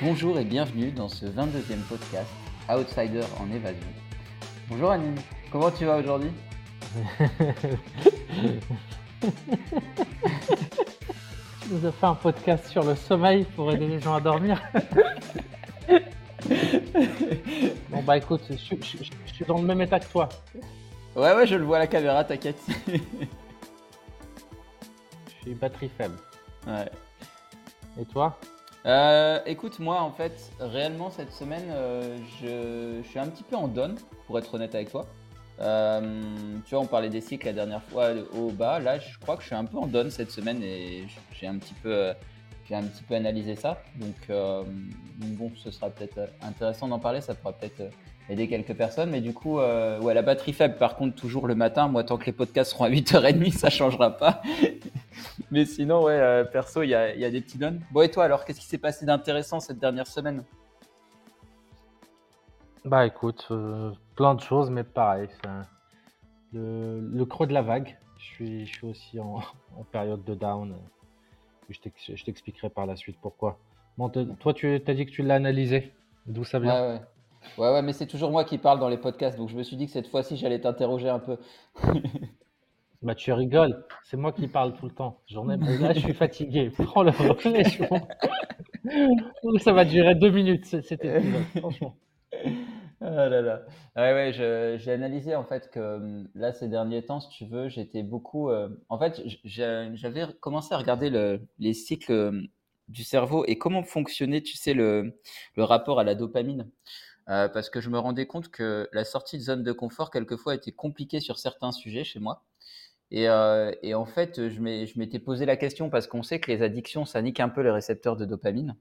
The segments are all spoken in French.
Bonjour et bienvenue dans ce 22e podcast Outsider en évasion. Bonjour Annie, comment tu vas aujourd'hui? Tu nous as fait un podcast sur le sommeil pour aider les gens à dormir. bon bah écoute, je, je- je- je suis dans le même état que toi. Ouais ouais je le vois à la caméra, t'inquiète. Je suis batterie faible. ouais. Et toi? Euh, écoute, moi en fait, réellement cette semaine, euh, je, je suis un petit peu en down, pour être honnête avec toi. Euh, tu vois, on parlait des cycles la dernière fois au bas. Là, je crois que je suis un peu en down cette semaine et j'ai un petit peu, euh, j'ai un petit peu analysé ça. Donc, euh, bon, ce sera peut-être intéressant d'en parler. Ça pourra peut-être euh, aider quelques personnes. Mais du coup, euh, ouais, la batterie faible, par contre, toujours le matin. Moi, tant que les podcasts seront à 8h30, ça changera pas. Mais sinon, ouais, euh, perso, il y a, il y a des petits dons. Bon, et toi, alors, qu'est-ce qui s'est passé d'intéressant cette dernière semaine? Bah écoute, euh, plein de choses, mais pareil, un- le, le creux de la vague. Je suis, je suis aussi en, en période de down. Je t'ex- je t'expliquerai par la suite pourquoi. Bon, toi, tu as dit que tu l'as analysé. D'où ça Ouais, vient ouais. Ouais, ouais, mais c'est toujours moi qui parle dans les podcasts, donc je me suis dit que cette fois-ci, j'allais t'interroger un peu. Bah tu rigoles, c'est moi qui parle tout le temps. J'en. Là, je suis fatigué. Prends le relais. Ça va durer deux minutes, cet franchement. Ah là là. Ouais, ouais, j'ai analysé en fait que hum, là, ces derniers temps, si tu veux, j'étais beaucoup. euh, En fait, j'avais commencé à regarder le- les cycles hum, du cerveau et comment fonctionnait, tu sais, le, le rapport à la dopamine. Euh, parce que je me rendais compte que la sortie de zone de confort, quelquefois, était compliquée sur certains sujets chez moi. Et, euh, et en fait, je m'étais posé la question parce qu'on sait que les addictions, ça nique un peu les récepteurs de dopamine.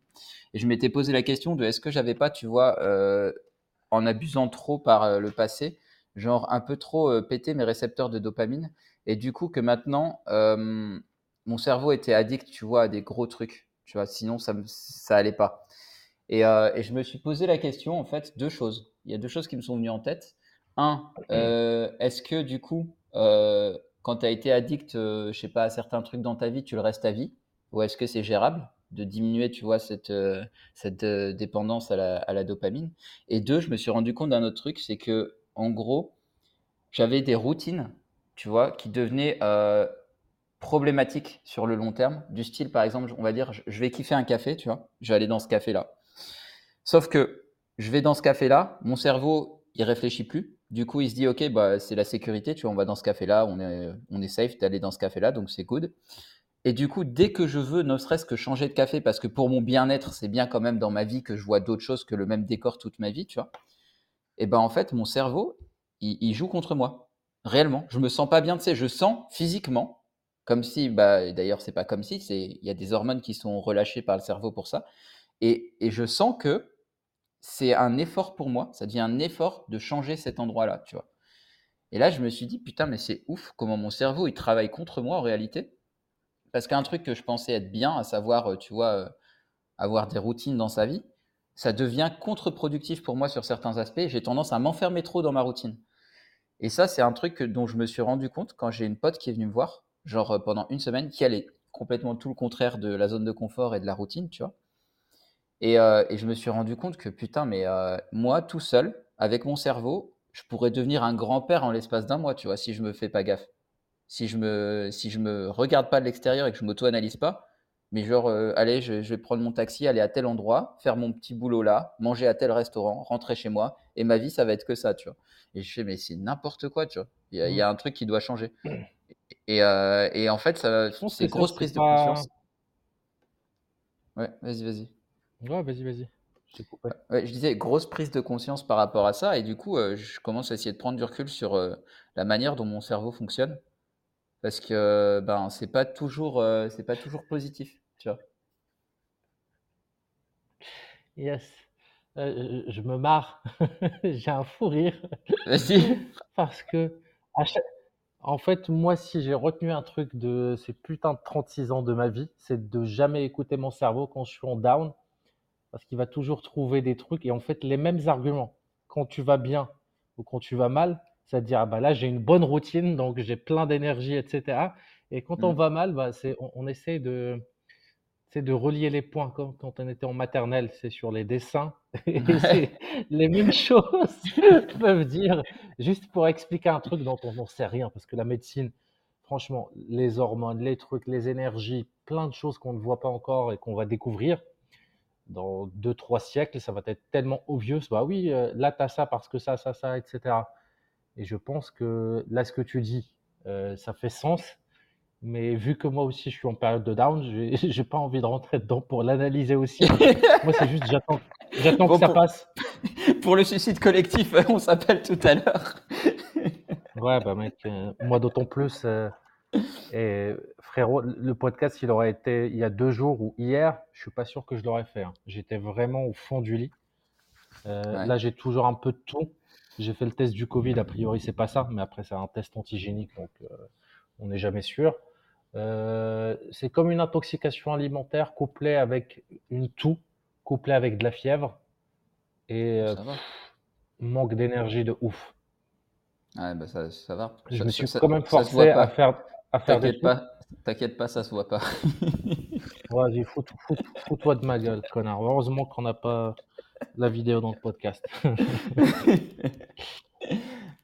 Et je m'étais posé la question de est-ce que j'avais pas, tu vois, euh, en abusant trop par euh, le passé, genre un peu trop euh, pété mes récepteurs de dopamine. Et du coup, que maintenant, mon cerveau était addict, tu vois, à des gros trucs. Tu vois, sinon, ça, ça allait pas. Et, et je me suis posé la question, en fait, deux choses. Il y a deux choses qui me sont venues en tête. Un, est-ce que du coup, euh, quand tu as été addict, euh, je sais pas, à certains trucs dans ta vie, tu le restes à vie? Ou est-ce que c'est gérable de diminuer, tu vois, cette, euh, cette euh, dépendance à la, à la dopamine? Et deux, je me suis rendu compte d'un autre truc, c'est que, en gros, j'avais des routines, tu vois, qui devenaient problématiques sur le long terme. Du style, par exemple, on va dire, je je vais kiffer un café, tu vois, je vais aller dans ce café-là. Sauf que je vais dans ce café-là, mon cerveau, il réfléchit plus. Du coup, il se dit, OK, bah, c'est la sécurité, tu vois, on va dans ce café-là, on est, on est safe d'aller dans ce café-là, donc c'est good. Et du coup, dès que je veux, ne serait-ce que changer de café, parce que pour mon bien-être, c'est bien quand même dans ma vie que je vois d'autres choses que le même décor toute ma vie, tu vois. Et ben en fait, mon cerveau, il, joue contre moi. Réellement. Je me sens pas bien, tu sais, je sens physiquement, comme si, bah, d'ailleurs, c'est pas comme si, c'est, il y a des hormones qui sont relâchées par le cerveau pour ça. Et, et je sens que c'est un effort pour moi, ça devient un effort de changer cet endroit-là, tu vois. Et là, je me suis dit, putain, mais c'est ouf comment mon cerveau, il travaille contre moi en réalité. Parce qu'un truc que je pensais être bien, à savoir, euh, tu vois, euh, avoir des routines dans sa vie, ça devient contre-productif pour moi sur certains aspects. J'ai tendance à m'enfermer trop dans ma routine. Et ça, c'est un truc dont je me suis rendu compte quand j'ai une pote qui est venue me voir, genre euh, pendant une semaine, qui allait complètement tout le contraire de la zone de confort et de la routine, tu vois. Et, euh, et je me suis rendu compte que putain, mais euh, moi, tout seul, avec mon cerveau, je pourrais devenir un grand-père en l'espace d'un mois, tu vois, si je me fais pas gaffe. Si je me, si je me regarde pas de l'extérieur et que je m'auto-analyse pas, mais genre, euh, allez, je, je vais prendre mon taxi, aller à tel endroit, faire mon petit boulot là, manger à tel restaurant, rentrer chez moi, et ma vie, ça va être que ça, tu vois. Et je fais, mais c'est n'importe quoi, tu vois. Il y, a- y a un truc qui doit changer. Et, et en fait, ça, c'est grosse prise de pas- conscience. Ouais, vas-y, vas-y. Ouais, vas-y, vas-y. Je. Ouais, disais grosse prise de conscience par rapport à ça, et du coup, euh, je commence à essayer de prendre du recul sur euh, la manière dont mon cerveau fonctionne, parce que ben c'est pas toujours, euh, c'est pas toujours positif, tu vois. Yes. Je me marre. J'ai un fou rire Vas-y. parce que, chaque- en fait, moi, si j'ai retenu un truc de ces putains de 36 ans de ma vie, c'est de jamais écouter mon cerveau quand je suis en down, parce qu'il va toujours trouver des trucs et en fait, les mêmes arguments. Quand tu vas bien ou quand tu vas mal, c'est-à-dire, ah bah là, j'ai une bonne routine, donc j'ai plein d'énergie, etc. Et quand on Mm. va mal, bah, c'est, on, on essaie de, c'est de relier les points comme quand on était en maternelle, c'est sur les dessins. Et les mêmes choses peuvent dire, juste pour expliquer un truc dont on n'en sait rien, parce que la médecine, franchement, les hormones, les trucs, les énergies, plein de choses qu'on ne voit pas encore et qu'on va découvrir dans deux, trois siècles, ça va être tellement obvious. Bah oui, euh, là, tu as ça parce que ça, ça, ça, etc. Et je pense que là, ce que tu dis, euh, ça fait sens. Mais vu que moi aussi je suis en période de down, j'ai pas envie de rentrer dedans pour l'analyser aussi. moi, c'est juste j'attends, j'attends que ça passe. Pour le suicide collectif, on s'appelle tout à l'heure. ouais, bah mec, euh, moi d'autant plus. Euh, et frérot, le podcast, il aurait été il y a deux jours ou hier, je suis pas sûr que je l'aurais fait. Hein. J'étais vraiment au fond du lit. Euh, là, j'ai toujours un peu de tout. J'ai fait le test du Covid, a priori, c'est pas ça, mais après, c'est un test antigénique, donc on n'est jamais sûr. Euh, c'est comme une intoxication alimentaire couplée avec une toux, couplée avec de la fièvre et euh, manque d'énergie de ouf. Ouais, bah ça, ça va. Je me suis quand même forcé à faire, à faire des pas, T'inquiète pas, ça se voit pas. Vas-y, fous-toi de ma gueule, connard. Heureusement qu'on n'a pas la vidéo dans le podcast.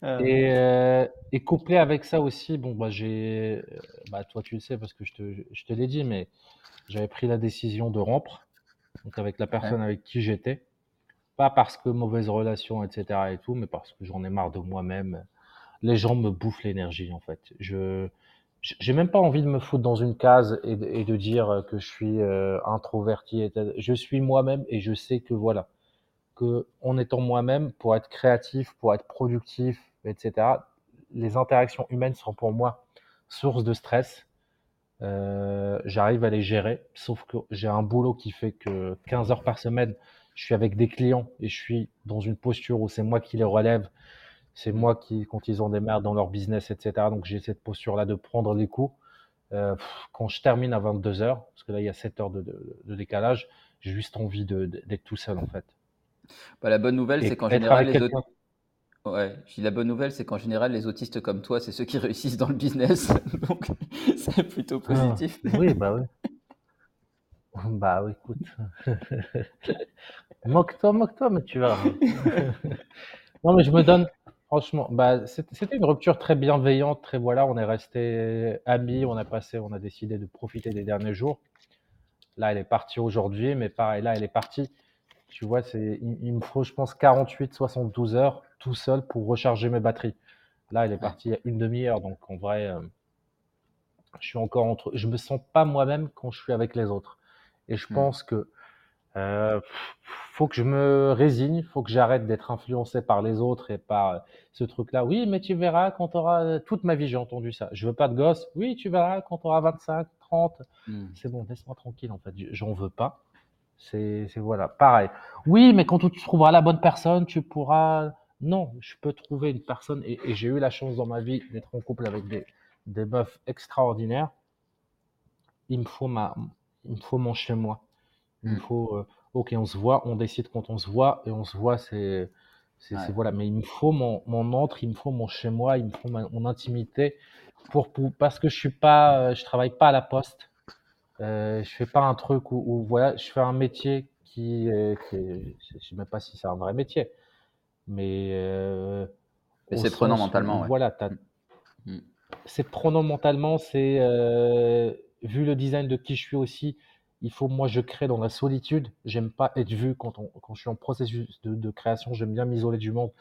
Euh, et, euh, et, couplé avec ça aussi, bon, bah, j'ai, euh, bah, toi tu le sais parce que je te, je te l'ai dit, mais j'avais pris la décision de rompre, donc avec la personne avec qui j'étais. Pas parce que mauvaise relation, etc. et tout, mais parce que j'en ai marre de moi-même. Les gens me bouffent l'énergie, en fait. Je, j'ai même pas envie de me foutre dans une case et de, dire que je suis introverti. Je suis moi-même et je sais que voilà, que en étant moi-même, pour être créatif, pour être productif, etc., les interactions humaines sont pour moi source de stress. Euh, j'arrive à les gérer, sauf que j'ai un boulot qui fait que 15 heures par semaine, je suis avec des clients et je suis dans une posture où c'est moi qui les relève, c'est moi qui, quand ils ont des merdes dans leur business, etc. Donc j'ai cette posture-là de prendre les coups. Euh, quand je termine à 22 heures, parce que là il y a 7 heures de, de décalage, j'ai juste envie d'être tout seul en fait. Bah, la bonne nouvelle, c'est qu'en général, les autres. Ouais, la bonne nouvelle, c'est qu'en général, les autistes comme toi, c'est ceux qui réussissent dans le business. Donc, c'est plutôt ah, positif. oui, bah oui. Bah oui, écoute. moque-toi, moque-toi, mais tu vas. non, mais je me donne. Franchement, bah, c'était une rupture très bienveillante, très voilà. On est resté amis, on a passé, on a décidé de profiter des derniers jours. Là, elle est partie aujourd'hui, mais pareil, là, elle est partie. Tu vois, c'est, il, me faut, je pense, 48, 72 heures tout seul pour recharger mes batteries. Là, elle est partie il y a une demi-heure, donc en vrai, euh, je suis encore entre. Je me sens pas moi-même quand je suis avec les autres. Et je hmm. pense que euh, faut que je me résigne, faut que j'arrête d'être influencé par les autres et par ce truc-là. Oui, mais tu verras quand tu auras toute ma vie, j'ai entendu ça. Je veux pas de gosse. Oui, tu verras quand tu auras 25, 30. C'est bon, laisse-moi tranquille en fait. J'en veux pas. C'est voilà, pareil. Oui, mais quand tu trouveras la bonne personne, tu pourras. Non, je peux trouver une personne et, j'ai eu la chance dans ma vie d'être en couple avec des, des meufs extraordinaires. Il me faut ma, il me faut mon chez moi. Il me mm. faut, euh, ok, on se voit, on décide quand on se voit et on se voit, c'est, c'est, voilà. Mais il me faut mon, mon entre, il me faut mon chez moi, il me faut mon intimité pour, pour, parce que je suis pas, euh, je travaille pas à la poste. Euh, je fais pas un truc où, voilà, je fais un métier qui, est, je sais même pas si c'est un vrai métier, mais, euh, c'est prenant mentalement. Voilà, mm. c'est prenant mentalement. C'est euh, vu le design de qui je suis aussi. Il faut moi je crée dans la solitude. J'aime pas être vu quand, on, quand je suis en processus de, création. J'aime bien m'isoler du monde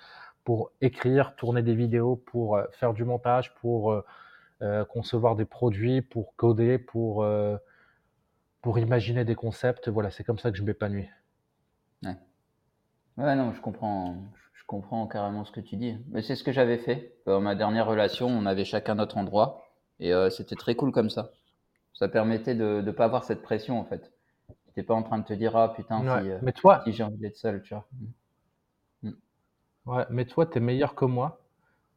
pour écrire, tourner des vidéos, pour euh, faire du montage, pour euh, euh, concevoir des produits, pour coder, pour imaginer des concepts. Voilà, c'est comme ça que je m'épanouis. Ouais. non, je comprends, je comprends carrément ce que tu dis. Mais c'est ce que j'avais fait. Dans ma dernière relation, on avait chacun notre endroit et c'était très cool comme ça. Ça permettait de ne pas avoir cette pression en fait. Tu n'étais pas en train de te dire ah putain si, euh, mais toi, si j'ai envie d'être seul, tu vois. Mm. Ouais, mais toi, tu es meilleur que moi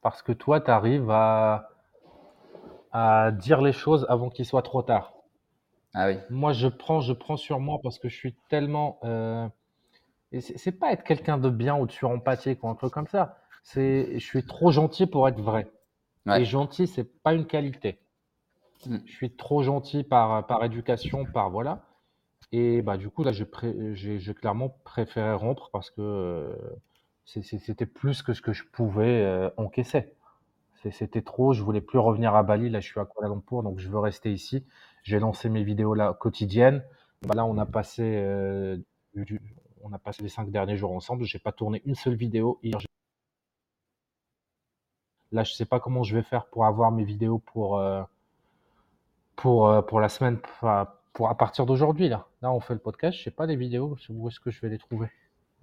parce que toi, tu arrives à, à dire les choses avant qu'il soit trop tard. Ah Moi, je prends, je prends sur moi parce que je suis tellement. Euh, et c'est pas être quelqu'un de bien ou de surempathique ou un truc comme ça. C'est, je suis trop gentil pour être vrai. Et gentil, c'est pas une qualité. Mm. Je suis trop gentil par, par éducation, par voilà. Et bah, du coup, là, j'ai clairement préféré rompre parce que euh, c'était plus que ce que je pouvais euh, encaisser. C'était trop, je voulais plus revenir à Bali. Là, je suis à Kuala Lumpur, donc je veux rester ici. J'ai lancé mes vidéos là quotidiennes. Bah, là, on a passé, euh, on a passé les cinq derniers jours ensemble. J'ai pas tourné une seule vidéo hier. Là, je sais pas comment je vais faire pour avoir mes vidéos pour pour pour la semaine pour à partir d'aujourd'hui, là, là, on fait le podcast, je sais pas les vidéos, où est-ce que je vais les trouver.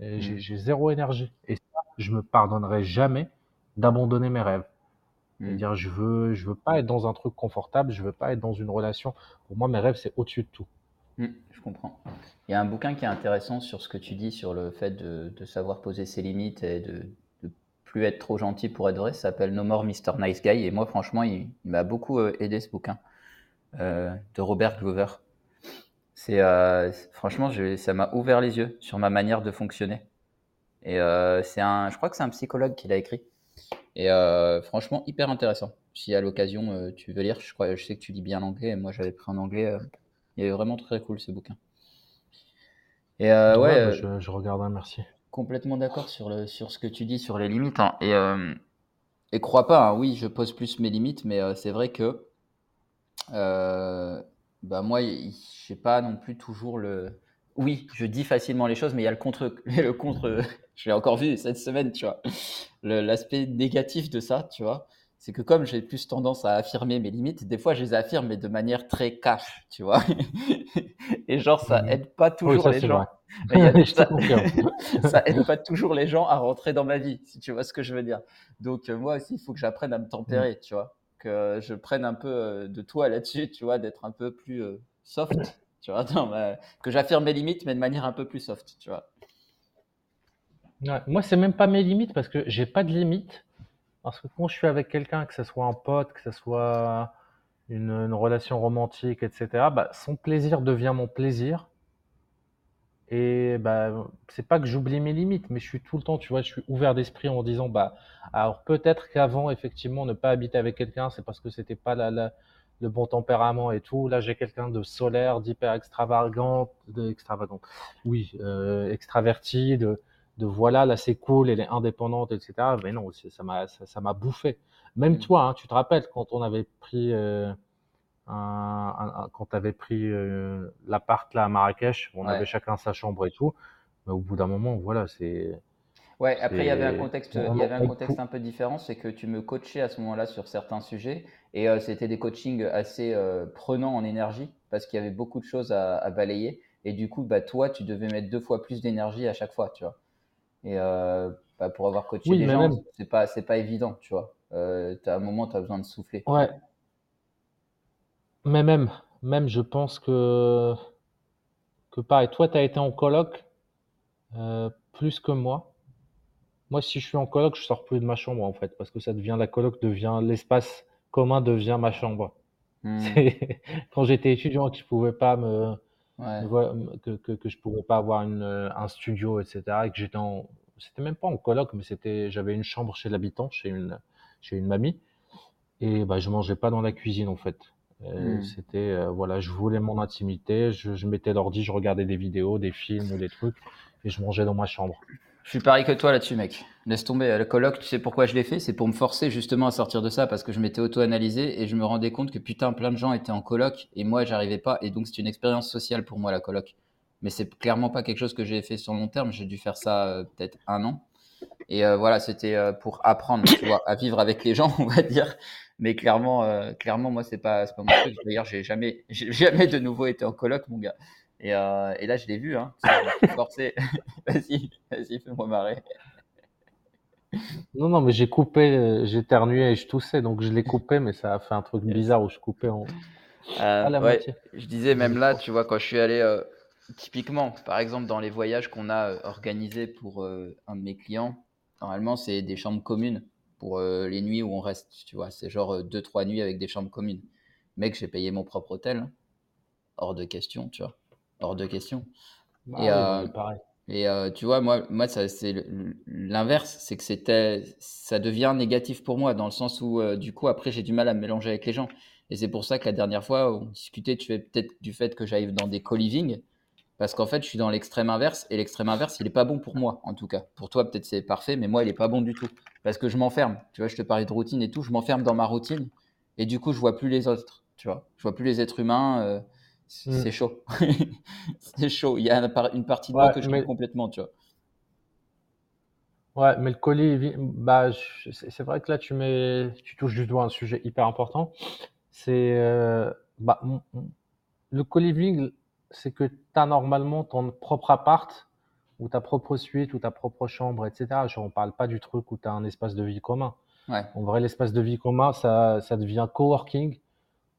Hmm. J'ai zéro énergie. Et ça, je me pardonnerai jamais d'abandonner mes rêves. Hmm. C'est-à-dire, je veux, je veux pas être dans un truc confortable, je veux pas être dans une relation. Pour moi, mes rêves, c'est au-dessus de tout. Hmm, je comprends. Il y a un bouquin qui est intéressant sur ce que tu dis sur le fait de, savoir poser ses limites et de, de, plus être trop gentil pour être vrai. Ça s'appelle No More Mr. Nice Guy. Et moi, franchement, il, m'a beaucoup euh, aidé ce bouquin euh, de Robert Glover. C'est euh, franchement, ça m'a ouvert les yeux sur ma manière de fonctionner. Et euh, c'est un, je crois que c'est un psychologue qui l'a écrit. Et euh, franchement, hyper intéressant. Si à l'occasion tu veux lire, je crois, je sais que tu lis bien l'anglais. Et moi, j'avais pris en anglais. il est vraiment très cool ce bouquin. Et ouais, ouais je, je, regarde, merci. Complètement d'accord sur le sur ce que tu dis sur les limites. Hein. Et et crois pas, hein, oui, je pose plus mes limites, mais c'est vrai que bah moi, je pas non plus toujours le. Oui, je dis facilement les choses, mais il y a le contre. Le contre je l'ai encore vu cette semaine, tu vois. L'aspect négatif de ça, tu vois, c'est que comme j'ai plus tendance à affirmer mes limites, des fois je les affirme, mais de manière très cash, tu vois. Et genre, ça mmh aide pas toujours les gens. ça, aide pas toujours les gens à rentrer dans ma vie, si tu vois ce que je veux dire. Donc, euh, moi aussi, il faut que j'apprenne à me tempérer, mmh. tu vois que je prenne un peu euh, de toi là-dessus, tu vois, d'être un peu plus euh, soft, tu vois, que j'affirme mes limites, mais de manière un peu plus soft, tu vois. Moi, c'est même pas mes limites parce que j'ai pas de limites. Parce que quand je suis avec quelqu'un, que ce soit un pote, que ce soit une, relation romantique, etc., bah, son plaisir devient mon plaisir. Et bah, c'est pas que j'oublie mes limites, mais je suis tout le temps, tu vois, je suis ouvert d'esprit en disant, bah, alors peut-être qu'avant, effectivement, ne pas habiter avec quelqu'un, c'est parce que c'était pas la, le bon tempérament et tout. Là, j'ai quelqu'un de solaire, d'hyper extravagant, de extravagant, oui, euh, extraverti, de, de voilà, là c'est cool, elle est indépendante, etc. Mais non, ça m'a, ça, m'a bouffé. Même mmh. toi, hein, tu te rappelles quand on avait pris euh, quand tu avais pris euh, l'appart là à Marrakech, on avait chacun sa chambre et tout. Mais au bout d'un moment, voilà, c'est. Ouais, après, il y avait un contexte, il y avait un contexte un peu différent, c'est que tu me coachais à ce moment-là sur certains sujets et euh, c'était des coachings assez euh, prenants en énergie parce qu'il y avait beaucoup de choses à, balayer et du coup, bah, toi, tu devais mettre deux fois plus d'énergie à chaque fois, tu vois. Et bah, pour avoir coaché les gens, c'est pas, c'est pas évident, tu vois. à un moment, tu as besoin de souffler. Ouais, mais même, même, je pense que, que pareil, toi, tu as été en coloc euh, plus que moi. Moi, si je suis en coloc, je sors plus de ma chambre, en fait, parce que ça devient, la coloc devient, l'espace commun devient ma chambre. Hmm. Quand j'étais étudiant, que je pouvais pas me, que, que, que, je pouvais pas avoir une, un studio, etc., et que j'étais en, c'était même pas en coloc, mais c'était, j'avais une chambre chez l'habitant, chez une, chez une mamie, et bah, je mangeais pas dans la cuisine, en fait. Euh, mmh. C'était, euh, voilà, je voulais mon intimité, je, je mettais l'ordi, je regardais des vidéos, des films ou des trucs, et je mangeais dans ma chambre. Je suis pareil que toi là-dessus, mec. Laisse tomber. Le colloque, tu sais pourquoi je l'ai fait? C'est pour me forcer justement à sortir de ça parce que je m'étais auto-analysé et je me rendais compte que putain, plein de gens étaient en colloque et moi, j'arrivais pas. Et donc, c'est une expérience sociale pour moi, la colloque. Mais c'est clairement pas quelque chose que j'ai fait sur long terme. J'ai dû faire ça euh, peut-être un an. Et voilà, c'était pour apprendre tu vois, à vivre avec les gens, on va dire. Mais clairement, euh, clairement, moi, c'est pas, pas mon truc. D'ailleurs, j'ai jamais, j'ai jamais de nouveau été en coloc, mon gars. Et, euh, et là, je l'ai vu, hein. Forcé. vas-y, vas-y, fais-moi marrer. Non, non, mais j'ai coupé, euh, j'ai éternué et je toussais, donc je l'ai coupé, mais ça a fait un truc bizarre où je coupais en. la. Je disais, même là, tu vois, quand je suis allé, typiquement, par exemple, dans les voyages qu'on a organisés pour un de mes clients, normalement, c'est des chambres communes pour euh, les nuits où on reste, tu vois. C'est genre 2-3 euh, nuits avec des chambres communes. Mec, j'ai payé mon propre hôtel. Hein. Hors de question, tu vois. Hors de question. Bah et, euh, pareil. Et tu vois, moi, moi c'est l'inverse, c'est que c'était, ça devient négatif pour moi, dans le sens où, du coup, après, j'ai du mal à me mélanger avec les gens. Et c'est pour ça que la dernière fois, on discutait, tu fais peut-être du fait que j'arrive dans des co-living. Parce qu'en fait, je suis dans l'extrême inverse et l'extrême inverse, il est pas bon pour moi, en tout cas. Pour toi, peut-être c'est parfait, mais moi, il est pas bon du tout. Parce que je m'enferme. Tu vois, je te parlais de routine et tout, je m'enferme dans ma routine et du coup, je vois plus les autres. Tu vois, je vois plus les êtres humains. Euh, mm. c'est chaud. c'est chaud. Il y a une partie de moi que je mais... complètement, tu vois. Ouais, mais le colis, bah, c'est vrai que là, tu mets, tu touches du doigt un sujet hyper important. C'est, euh, bah, le co-living, c'est que tu as normalement ton propre appart ou ta propre suite ou ta propre chambre, etc. on parle pas du truc où tu as un espace de vie commun. En vrai, l'espace de vie commun, ça, ça devient coworking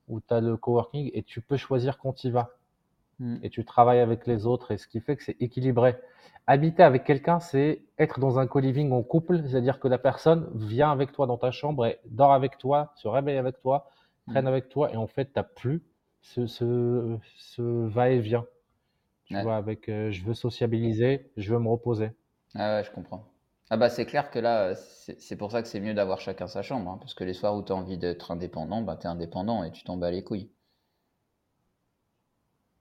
où tu as le coworking et tu peux choisir quand tu y vas. Hmm. Et tu travailles avec les autres et ce qui fait que c'est équilibré. Habiter avec quelqu'un, c'est être dans un co-living en couple, c'est-à-dire que la personne vient avec toi dans ta chambre et dort avec toi, se réveille avec toi, traîne hmm. avec toi et en fait, tu n'as plus ce, ce, ce va-et-vient. Tu vois, avec euh, je veux sociabiliser, je veux me reposer. Ah ouais, je comprends. Ah bah c'est clair que là, c'est pour ça que c'est mieux d'avoir chacun sa chambre, hein, parce que les soirs où tu as envie d'être indépendant, bah tu es indépendant et tu t'en bats les couilles.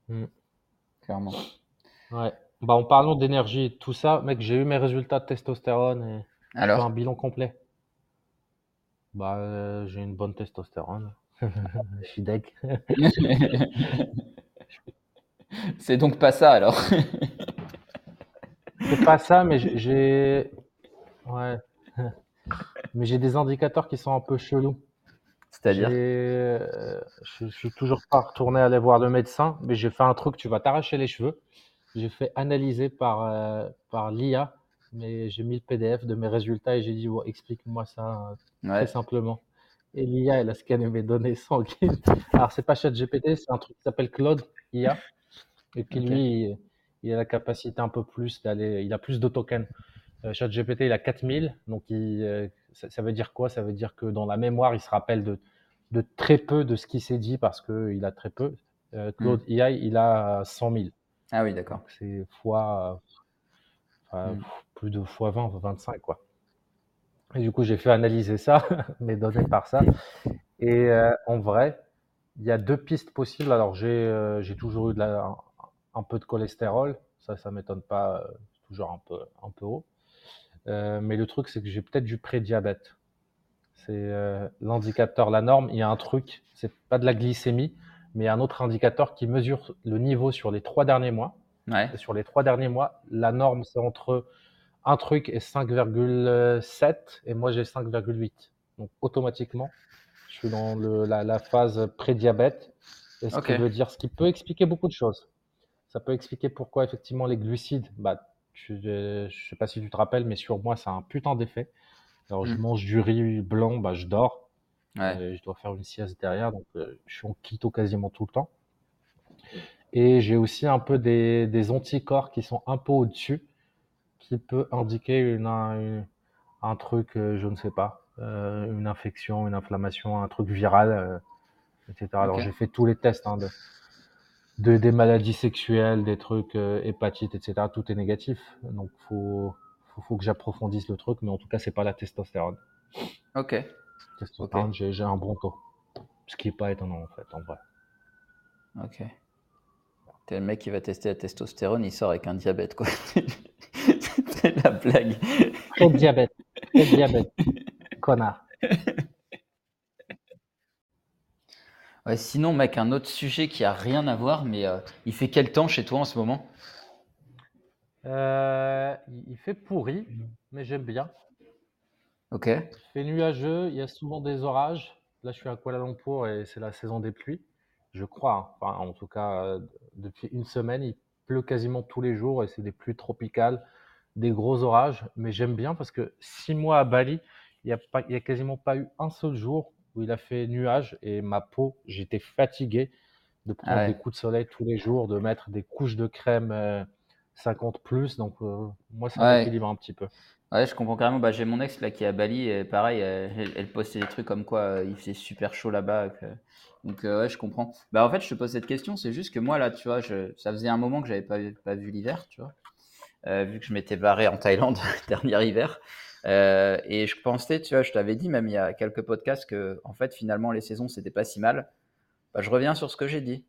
Mmh. Clairement. Ouais. Bah en parlant d'énergie et tout ça, mec, j'ai eu mes résultats de testostérone et Alors? un bilan complet. Bah euh, j'ai une bonne testostérone. Je suis deg. C'est donc pas ça alors. C'est pas ça, mais j'ai Ouais. Mais j'ai des indicateurs qui sont un peu chelous. C'est-à-dire je, suis toujours pas retourné aller voir le médecin, mais j'ai fait un truc, tu vas t'arracher les cheveux. J'ai fait analyser par, euh, par l'IA, mais j'ai mis le PDF de mes résultats et j'ai dit, explique-moi ça euh, très simplement. Et l'IA, elle a scanné mes données sanguines. Alors, c'est pas ChatGPT, c'est un truc qui s'appelle Claude IA. Et puis lui, il, a la capacité un peu plus d'aller, il a plus de tokens. Euh, ChatGPT, il a 4000. Donc, euh, ça, veut dire quoi? Ça veut dire que dans la mémoire, il se rappelle de, de très peu de ce qui s'est dit parce qu'il a très peu. Euh, Claude hmm. AI, il a 100 000. Ah oui, d'accord. C'est fois, hmm. plus de fois 20, 25, quoi. Et du coup, j'ai fait analyser ça, mes données par ça. Et en vrai, il y a deux pistes possibles. Alors, j'ai toujours eu de la, un, peu de cholestérol. Ça, ça m'étonne pas. toujours un peu, un peu haut. Euh, mais le truc, c'est que j'ai peut-être du prédiabète. C'est euh, l'indicateur, la norme. Il y a un truc, c'est pas de la glycémie, mais un autre indicateur qui mesure le niveau sur les trois derniers mois. Ouais. sur les trois derniers mois, la norme, c'est entre un truc et 5,7 et moi j'ai 5,8. Donc automatiquement, je suis dans le, la, la, phase prédiabète. Et ce qui veut dire, ce qui peut expliquer beaucoup de choses. Ça peut expliquer pourquoi effectivement les glucides, bah, je, je sais pas si tu te rappelles, mais sur moi, ça a un putain d'effet. Alors, je mmh. mange du riz blanc, bah, je dors. je dois faire une sieste derrière, donc euh, je suis en keto quasiment tout le temps. Et j'ai aussi un peu des, des, anticorps qui sont un peu au-dessus, qui peut indiquer une, un, truc, euh, je ne sais pas, euh, une infection, une inflammation, un truc viral, etc. Alors j'ai fait tous les tests hein, de, de, des maladies sexuelles, des trucs euh, hépatites, etc. Tout est négatif. Donc, faut, faut, faut que j'approfondisse le truc, mais en tout cas, c'est pas la testostérone. Ok. Testostérone, j'ai un bon taux. Ce qui est pas étonnant, en fait, en vrai. Ok. T'es le mec qui va tester la testostérone, il sort avec un diabète, quoi. c'est la blague. Très diabète. Très diabète. Connard. sinon, mec, un autre sujet qui a rien à voir, mais euh, il fait quel temps chez toi en ce moment? Euh, Il fait pourri, mais j'aime bien. Ok. Il fait nuageux, il y a souvent des orages. Là, je suis à Kuala Lumpur et c'est la saison des pluies, je crois. Hein. en tout cas, euh, depuis une semaine, il pleut quasiment tous les jours et c'est des pluies tropicales, des gros orages. Mais j'aime bien parce que six mois à Bali, il n'y a, a quasiment pas eu un seul jour où il a fait nuage et ma peau, j'étais fatigué de prendre des coups de soleil tous les jours, de mettre des couches de crème 50 euh, plus. Donc, euh, moi, ça ouais. m'équilibre un petit peu. Ouais, je comprends carrément. Bah, j'ai mon ex là qui est à Bali et pareil, elle, postait des trucs comme quoi euh, il faisait super chaud là-bas. Donc, ouais, je comprends. Bah, en fait, je te pose cette question, c'est juste que moi là, tu vois, je... ça faisait un moment que j'avais pas, pas vu l'hiver, tu vois. Vu que je m'étais barré en Thaïlande dernier hiver. Euh, et je pensais, tu vois, je t'avais dit même il y a quelques podcasts que, en fait, finalement, les saisons, c'était pas si mal. Bah, je reviens sur ce que j'ai dit.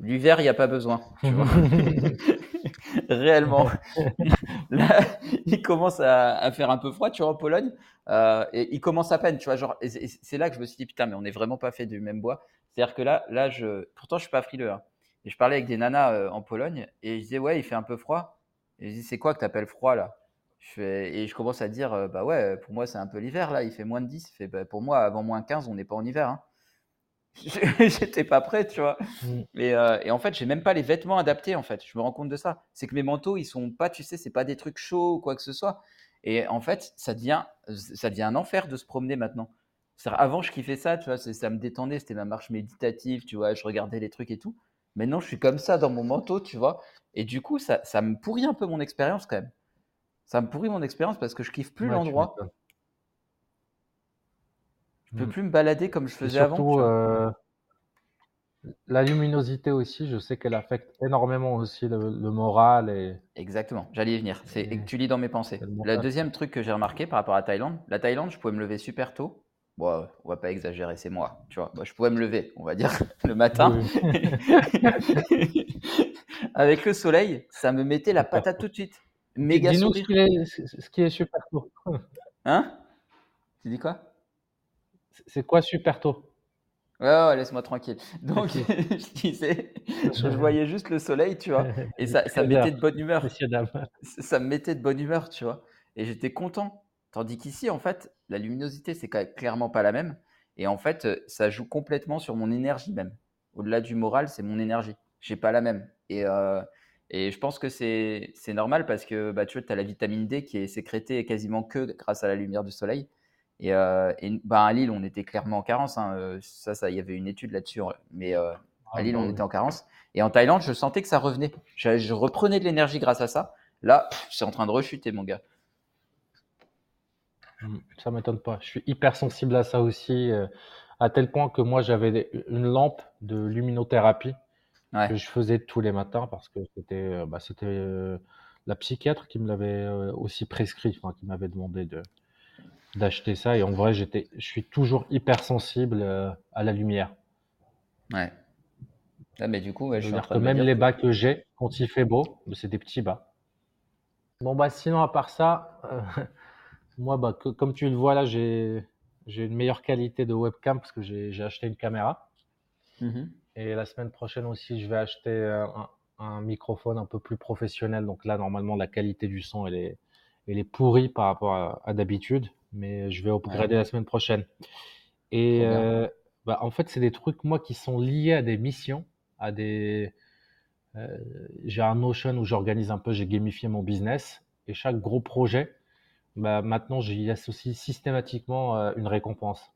L'hiver, il n'y a pas besoin. Réellement. Là, il commence à, faire un peu froid, tu vois, en Pologne. Euh, et il commence à peine, tu vois. Genre, c'est là que je me suis dit, putain, mais on n'est vraiment pas fait du même bois. C'est-à-dire que là, là je, pourtant, je suis pas frileux. Hein. Et je parlais avec des nanas euh, en Pologne et je disais, ouais, il fait un peu froid. Et je dis, c'est quoi que tu appelles froid là? Je fais, Et je commence à dire, euh, bah ouais, pour moi, c'est un peu l'hiver là. Il fait moins de 10. fait, bah, pour moi, avant moins 15, on n'est pas en hiver. Hein. J'étais pas prêt, tu vois. Mm. Euh, et, en fait, j'ai même pas les vêtements adaptés, en fait. Je me rends compte de ça. C'est que mes manteaux, ils sont pas, tu sais, c'est pas des trucs chauds ou quoi que ce soit. Et en fait, ça devient, ça devient un enfer de se promener maintenant. Avant, je kiffais ça, tu vois, ça me détendait, c'était ma marche méditative, tu vois, je regardais les trucs et tout. Maintenant, je suis comme ça dans mon manteau, tu vois. Et du coup, ça, ça me pourrit un peu mon expérience quand même. Ça me pourrit mon expérience parce que je kiffe plus l'endroit. Je peux mm. plus me balader comme je faisais avant. Euh, la luminosité aussi, je sais qu'elle affecte énormément aussi le, moral et. Exactement, j'allais y venir. C'est que tu lis dans mes pensées. Le deuxième truc que j'ai remarqué par rapport à Thaïlande, la Thaïlande, je pouvais me lever super tôt. Bon, on va pas exagérer, c'est moi, tu vois. je pouvais me lever, on va dire, le matin. Avec le soleil, ça me mettait la patate tout de suite. Méga Dis-nous ce qui est super tôt. Hein? Tu dis quoi? C'est quoi super tôt? Ouais, laisse-moi tranquille. Donc, je disais, je voyais juste le soleil, tu vois, et ça, ça me mettait de bonne humeur. Ça me mettait de bonne humeur, tu vois, et j'étais content. Tandis qu'ici, en fait, la luminosité, c'est clairement pas la même. Et en fait, ça joue complètement sur mon énergie même. Au-delà du moral, c'est mon énergie. J'ai pas la même. Et, euh, et je pense que c'est normal parce que bah, tu vois, as la vitamine D qui est sécrétée quasiment que grâce à la lumière du soleil. Et, euh, bah, à Lille, on était clairement en carence. Hein, euh, ça, ça, il y avait une étude là-dessus. Mais euh, à ah, Lille, on bah était en carence. Et en Thaïlande, je sentais que ça revenait. Je, reprenais de l'énergie grâce à ça. Là, c'est en train de rechuter, mon gars. Mmh, ça m'étonne pas. Je suis hyper sensible à ça aussi, à tel point que moi, j'avais une lampe de luminothérapie que je faisais tous les matins parce que c'était bah, la psychiatre qui me l'avait aussi prescrit, enfin, qui m'avait demandé de, d'acheter ça. Et en vrai, j'étais, je suis toujours hyper sensible euh, à la lumière. Ouais. Ah, mais du coup, je que même les bas que j'ai, quand il fait beau, c'est des petits bas. Bon, bah, sinon, à part ça, euh, moi, bah, comme tu le vois là, j'ai, j'ai une meilleure qualité de webcam parce que j'ai, acheté une caméra. Mm-hmm. Et la semaine prochaine aussi, je vais acheter euh, un, microphone un peu plus professionnel. Donc là, normalement, la qualité du son, elle est, elle est pourrie par rapport à d'habitude mais je vais upgrader la semaine prochaine. Et euh, bah, en fait, c'est des trucs, moi, qui sont liés à des missions, à des. Euh, j'ai un Notion où j'organise un peu, j'ai gamifié mon business. Et chaque gros projet, bah, maintenant, j'y associe systématiquement euh, une récompense.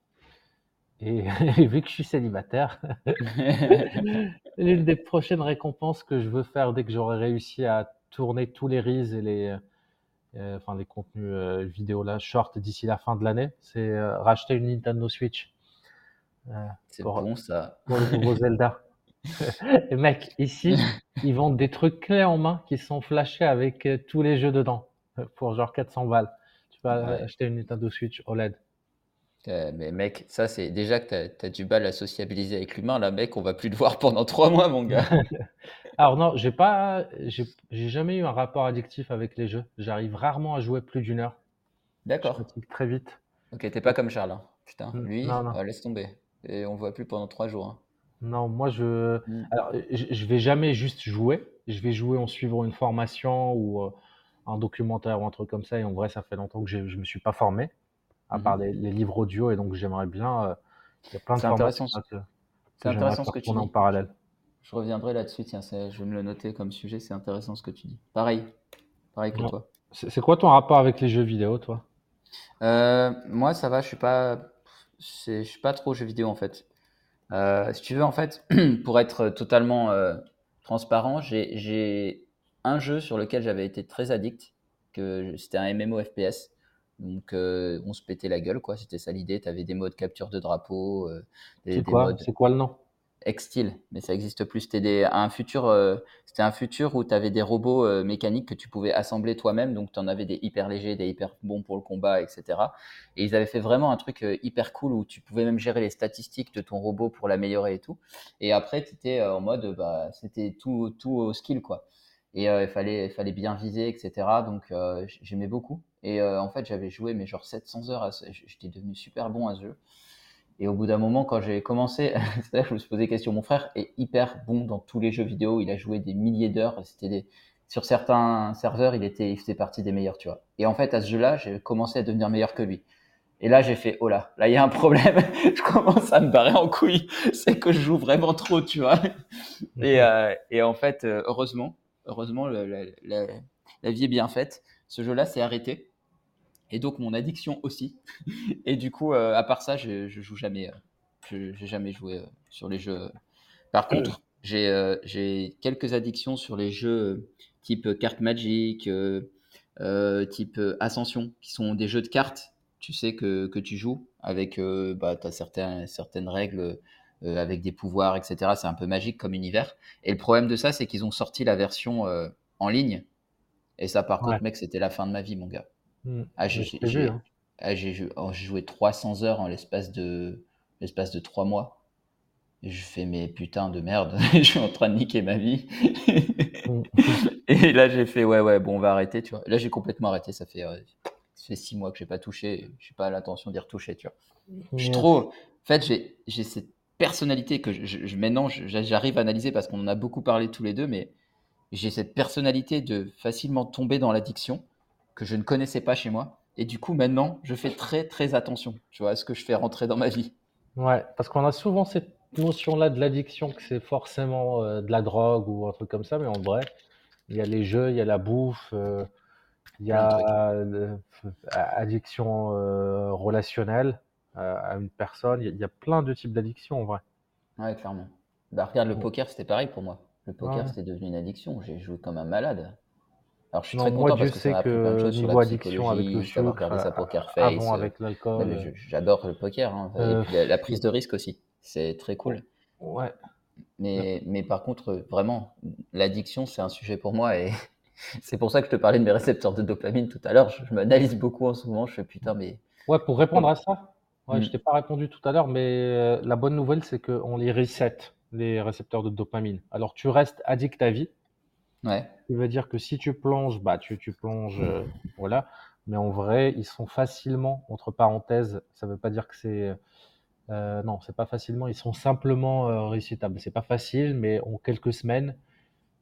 Et, vu que je suis célibataire, l'une des prochaines récompenses que je veux faire dès que j'aurai réussi à tourner tous les reels et les, euh, enfin les contenus euh, vidéo là, short d'ici la fin de l'année, c'est euh, racheter une Nintendo Switch. c'est bon ça. Pour le nouveau Zelda. Et mec, ici, ils vendent des trucs clés en main qui sont flashés avec tous les jeux dedans pour genre 400 balles. Tu vas acheter une Nintendo Switch OLED. mais mec, ça c'est déjà que tu as, du mal à sociabiliser avec l'humain. Là, mec, on va plus te voir pendant trois mois, mon gars. Alors non, j'ai pas, j'ai jamais eu un rapport addictif avec les jeux. J'arrive rarement à jouer plus d'une heure. D'accord. Je très vite. Ok, t'es pas comme Charles. Hein. Putain, lui, oh, laisse tomber. Et on voit plus pendant trois jours. Hein. Non, moi je, mm. alors je, vais jamais juste jouer. Je vais jouer en suivant une formation ou euh, un documentaire ou un truc comme ça. Et en vrai, ça fait longtemps que je me suis pas formé, à part mm-hmm. les, livres audio. Et donc j'aimerais bien. Euh, il y a plein de formations. C'est intéressant ce que tu dis. en parallèle. Je reviendrai là-dessus, tiens, je vais me le noter comme sujet, c'est intéressant ce que tu dis. Pareil, pareil que toi. C'est quoi ton rapport avec les jeux vidéo, toi? Euh, Moi, ça va, je suis pas, je suis pas trop jeux vidéo en fait. Euh, si tu veux, en fait, pour être totalement euh, transparent, j'ai un jeu sur lequel j'avais été très addict, que c'était un MMO FPS. Donc, on se pétait la gueule, quoi. C'était ça l'idée. Tu avais des modes capture de drapeau. c'est quoi, quoi le nom? Extil, mais ça existe plus. C'était un futur, euh, c'était un futur où tu avais des robots euh, mécaniques que tu pouvais assembler toi-même. Donc, tu en avais des hyper légers, des hyper bons pour le combat, etc. Et ils avaient fait vraiment un truc euh, hyper cool où tu pouvais même gérer les statistiques de ton robot pour l'améliorer et tout. Et après, tu étais en mode, bah, c'était tout, tout au skill, quoi. Et il, fallait, il fallait bien viser, etc. Donc, j'aimais beaucoup. Et en fait, j'avais joué, mais genre 700 heures. J'étais devenu super bon à ce jeu. Et au bout d'un moment, quand j'ai commencé, je me suis posé question. Mon frère est hyper bon dans tous les jeux vidéo. Il a joué des milliers d'heures. C'était des... sur certains serveurs, il était, il faisait partie des meilleurs, tu vois. Et en fait, à ce jeu-là, j'ai commencé à devenir meilleur que lui. Et là, j'ai fait, oh là, là, il y a un problème. je commence à me barrer en couille. C'est que je joue vraiment trop, tu vois. Et, euh, et en fait, euh, heureusement, heureusement, la, la vie est bien faite. Ce jeu-là s'est arrêté et donc mon addiction aussi. Et du coup, euh, à part ça, je, je joue jamais. Euh, je n'ai jamais joué euh, sur les jeux. Par contre, j'ai quelques addictions sur les jeux type carte magique, type Ascension, qui sont des jeux de cartes. Tu sais que, que tu joues avec, bah, as certaines, certaines règles avec des pouvoirs, etc. C'est un peu magique comme univers. Et le problème de ça, c'est qu'ils ont sorti la version en ligne. Et ça, par contre, mec, c'était la fin de ma vie, mon gars. Mmh. Ah, j'ai hein. ah, oh, joué 300 heures en l'espace de, l'espace de 3 mois. Et je fais mes putains de merde, je suis en train de niquer ma vie. Mmh. et là, j'ai fait, ouais, ouais, bon, on va arrêter, tu vois. Là, j'ai complètement arrêté, ça fait, euh, ça fait 6 mois que j'ai pas touché, j'ai pas l'intention d'y retoucher, tu vois. Je suis trop. En fait, j'ai cette personnalité que je, je, maintenant, j'arrive à analyser parce qu'on en a beaucoup parlé tous les deux, mais j'ai cette personnalité de facilement tomber dans l'addiction que je ne connaissais pas chez moi. Et du coup, maintenant, je fais très, très attention, tu vois, à ce que je fais rentrer dans ma vie. Ouais, parce qu'on a souvent cette notion-là de l'addiction, que c'est forcément euh, de la drogue ou un truc comme ça, mais en vrai, il y a les jeux, il y a la bouffe, euh, il y a l'addiction euh, relationnelle à une personne, il y, a plein de types d'addictions en vrai. Ouais, clairement. Bah, regarde, le poker, c'était pareil pour moi. Le poker, c'était devenu une addiction. J'ai joué comme un malade. Alors, je suis très content parce que sais ça que niveau addiction avec le sucre, sa poker face, avant avec l'alcool. J'adore le poker hein, et euh, puis la, prise de risque aussi. C'est très cool. Ouais. Mais, mais par contre, vraiment, l'addiction, c'est un sujet pour moi et c'est pour ça que je te parlais de mes récepteurs de dopamine tout à l'heure. Je, m'analyse beaucoup en ce moment. Je fais putain, mais. Ouais, pour répondre à ça, ouais, mm. je t'ai pas répondu tout à l'heure, mais euh, la bonne nouvelle, c'est qu'on les reset, les récepteurs de dopamine. Alors, tu restes addict à vie Ouais. Ce qui veut dire que si tu plonges, bah tu, tu plonges, euh, voilà. Mais en vrai, ils sont facilement, entre parenthèses, ça veut pas dire que c'est, euh, non, c'est pas facilement, ils sont simplement euh, récitables. C'est pas facile, mais en quelques semaines,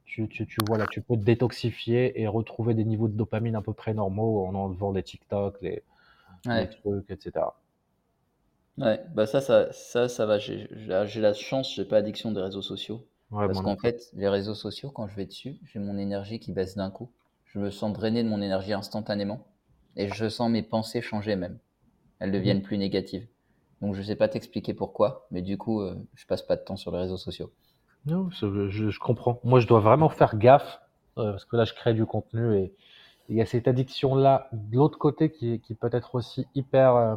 tu, tu, tu, voilà, tu peux te détoxifier et retrouver des niveaux de dopamine à peu près normaux en enlevant les TikTok, les, les trucs, etc. Ouais, bah ça, ça, ça, ça va. J'ai la chance, j'ai pas addiction des réseaux sociaux. Parce qu'en fait, les réseaux sociaux, quand je vais dessus, j'ai mon énergie qui baisse d'un coup. Je me sens drainé de mon énergie instantanément. Et je sens mes pensées changer même. Elles deviennent mmh. plus négatives. Donc je sais pas t'expliquer pourquoi, mais du coup, euh, je passe pas de temps sur les réseaux sociaux. Non, je, je comprends. Moi, je dois vraiment faire gaffe, euh, parce que là, je crée du contenu et il y a cette addiction-là de l'autre côté qui, qui peut être aussi hyper, euh,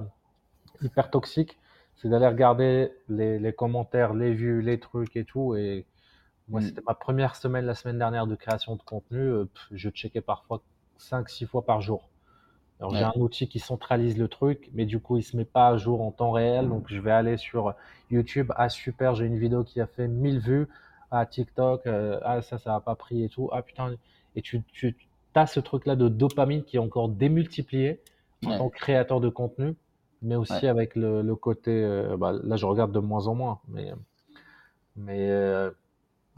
hyper toxique. C'est d'aller regarder les, les commentaires, les vues, les trucs et tout. Et moi, mm. c'était ma première semaine la semaine dernière de création de contenu. Euh, je checkais parfois 5-6 fois par jour. Alors, j'ai un outil qui centralise le truc, mais du coup, il se met pas à jour en temps réel. Donc, je vais aller sur YouTube. Ah, super, j'ai une vidéo qui a fait 1000 vues. Ah, TikTok. Euh, ah, ça, ça n'a pas pris et tout. Ah, putain. Et tu, tu as ce truc-là de dopamine qui est encore démultiplié en tant que créateur de contenu, mais aussi avec le, côté. Euh, bah, là, je regarde de moins en moins. Mais, mais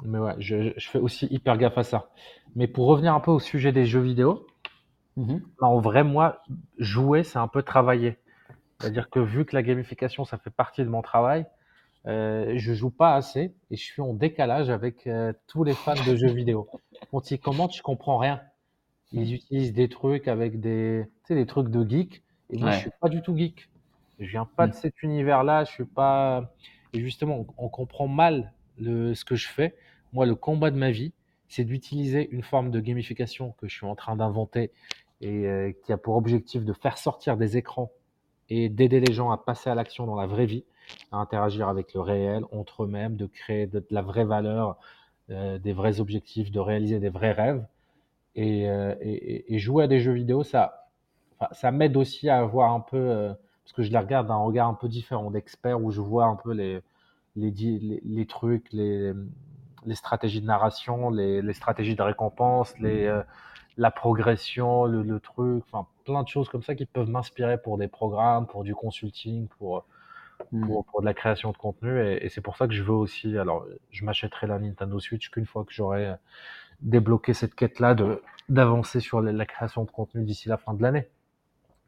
mais ouais, je, je, fais aussi hyper gaffe à ça. Mais pour revenir un peu au sujet des jeux vidéo, mhm. bah, en vrai, moi, jouer, c'est un peu travailler. C'est-à-dire que vu que la gamification, ça fait partie de mon travail, euh, je joue pas assez et je suis en décalage avec euh, tous les fans de jeux vidéo. On dit comment tu comprends rien. Ils utilisent des trucs avec des, des trucs de geek et moi je suis pas du tout geek. Je viens pas de mm. cet univers-là. Je suis pas. Et justement, on, on comprend mal le, ce que je fais moi, le combat de ma vie, c'est d'utiliser une forme de gamification que je suis en train d'inventer et qui a pour objectif de faire sortir des écrans et d'aider les gens à passer à l'action dans la vraie vie. à interagir avec le réel, entre eux-mêmes, de créer de, la vraie valeur, euh, des vrais objectifs, de réaliser des vrais rêves. Et, euh, et, et jouer à des jeux vidéo, ça, ça m'aide aussi à avoir un peu, euh, parce que je les regarde d'un regard un peu différent d'expert, où je vois un peu les, les, les, les trucs, les, les stratégies de narration, les, stratégies de récompense, les, euh, la progression, le, le, truc, enfin plein de choses comme ça qui peuvent m'inspirer pour des programmes, pour du consulting, pour, hmm. pour, pour de la création de contenu. Et, et c'est pour ça que je veux aussi, alors je m'achèterai la Nintendo Switch qu'une fois que j'aurai euh, débloqué cette quête-là d'avancer sur la, création de contenu d'ici la fin de l'année.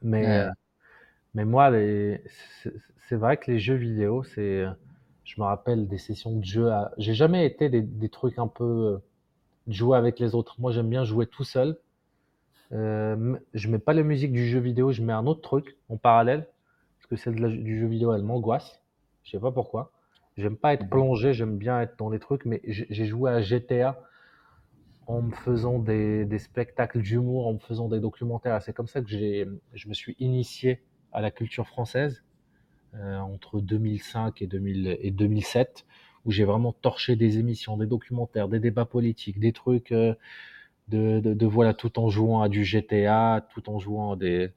Mais, euh, mais moi, c'est vrai que les jeux vidéo, c'est je me rappelle des sessions de jeu. À... J'ai jamais été des, des, trucs un peu euh, de jouer avec les autres. Moi, j'aime bien jouer tout seul. Euh, je mets pas la musique du jeu vidéo, je mets un autre truc en parallèle parce que celle du jeu vidéo, elle m'angoisse. Je sais pas pourquoi. J'aime pas être plongé, j'aime bien être dans les trucs. Mais j'ai joué à GTA en me faisant des, des spectacles d'humour, en me faisant des documentaires. C'est comme ça que je me suis initié à la culture française. Euh, entre 2005 et, 2000, et 2007, où j'ai vraiment torché des émissions, des documentaires, des débats politiques, des trucs euh, de, de, de, voilà, tout en jouant à du GTA, tout en jouant à des,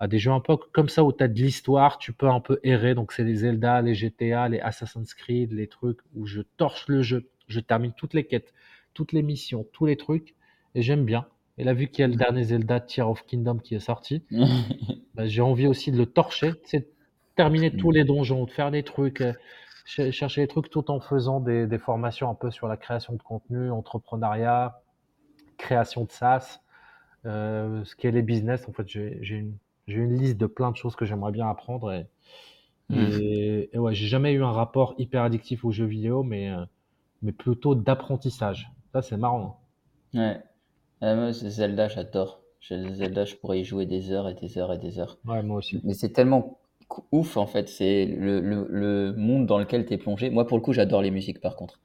à des jeux un peu comme ça où tu as de l'histoire, tu peux un peu errer. Donc c'est les Zelda, les GTA, les Assassin's Creed, les trucs où je torche le jeu, je termine toutes les quêtes, toutes les missions, tous les trucs, et j'aime bien. Et là, vu qu'il y a le dernier Zelda Tear of Kingdom qui est sorti, bah, j'ai envie aussi de le torcher. C'est terminer tous les donjons, de faire des trucs, euh, chercher des trucs tout en faisant des, des, formations un peu sur la création de contenu, entrepreneuriat, création de SaaS, euh, ce qui est les business. En fait, j'ai une, une, liste de plein de choses que j'aimerais bien apprendre. Et, mmh. et, ouais, j'ai jamais eu un rapport hyper addictif aux jeux vidéo, mais, euh, mais plutôt d'apprentissage. Ça, c'est marrant. Hein. Ouais. Moi, c'est Zelda, j'adore. Zelda, je pourrais y jouer des heures et des heures et des heures. Ouais, moi aussi. Mais c'est tellement ouf en fait. C'est le, le, le, monde dans lequel tu es plongé. Moi, pour le coup, j'adore les musiques par contre.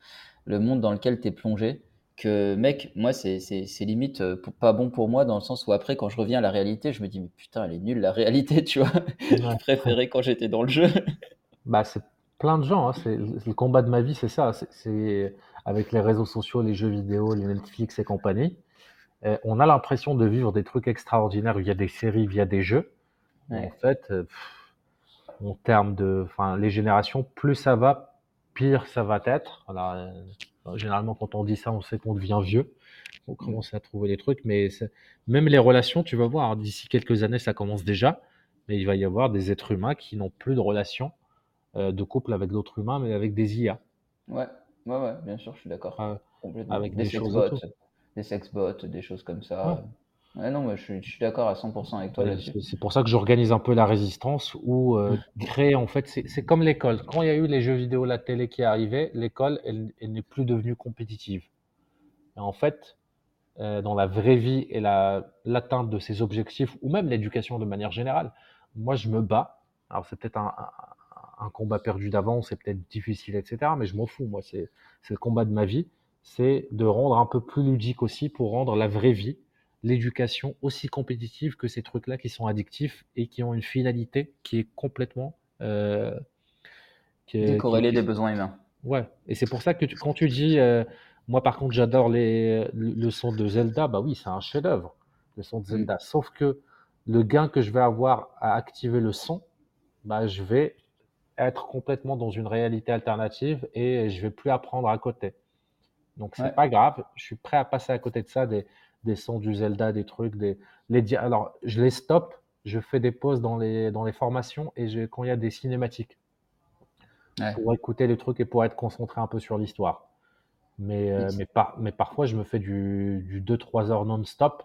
Le monde dans lequel tu es plongé, que mec, moi, c'est limite euh, pas bon pour moi dans le sens où après, quand je reviens à la réalité, je me dis, mais putain, elle est nulle la réalité, tu vois. je préférais quand j'étais dans le jeu. bah, c'est plein de gens. Hein. C'est le combat de ma vie, c'est ça. C'est avec les réseaux sociaux, les jeux vidéo, les Netflix et compagnie. Euh, on a l'impression de vivre des trucs extraordinaires via des séries, via des jeux. En fait, euh, en termes de, enfin, les générations, plus ça va, pire ça va être. Euh, généralement, quand on dit ça, on sait qu'on devient vieux. On commence à trouver des trucs, mais même les relations, tu vas voir, d'ici quelques années, ça commence déjà, mais il va y avoir des êtres humains qui n'ont plus de relations euh, de couple avec d'autres humains, mais avec des IA. Ouais, ouais, ouais, bien sûr, je suis d'accord. avec des, des sexbots, des sexbots, des choses comme ça. Ouais, non, mais je suis, d'accord à 100% avec toi là-dessus. C'est pour ça que j'organise un peu la résistance ou euh, créer, en fait, c'est comme l'école. Quand il y a eu les jeux vidéo, la télé qui est arrivée, l'école, elle, elle n'est plus devenue compétitive. Et en fait, euh, dans la vraie vie et l'atteinte de ces objectifs, ou même l'éducation de manière générale, moi, je me bats. Alors, c'est peut-être un, un, un, combat perdu d'avance, c'est peut-être difficile, etc. Mais je m'en fous. Moi, c'est le combat de ma vie. C'est de rendre un peu plus ludique aussi pour rendre la vraie vie l'éducation aussi compétitive que ces trucs-là qui sont addictifs et qui ont une finalité qui est complètement euh, décorrélée des besoins humains. Ouais, et c'est pour ça que quand tu dis, euh, moi par contre j'adore les le son de Zelda, bah oui c'est un chef-d'œuvre, le son de mm. Zelda. Sauf que le gain que je vais avoir à activer le son, bah je vais être complètement dans une réalité alternative et je vais plus apprendre à côté. Donc c'est pas grave, je suis prêt à passer à côté de ça des, des sons du Zelda, des trucs, des les alors je les stoppe, je fais des pauses dans les dans les formations et je, quand il y a des cinématiques. Pour écouter les trucs et pour être concentré un peu sur l'histoire. Mais euh, mais par, mais parfois je me fais du, du 2-3 heures non-stop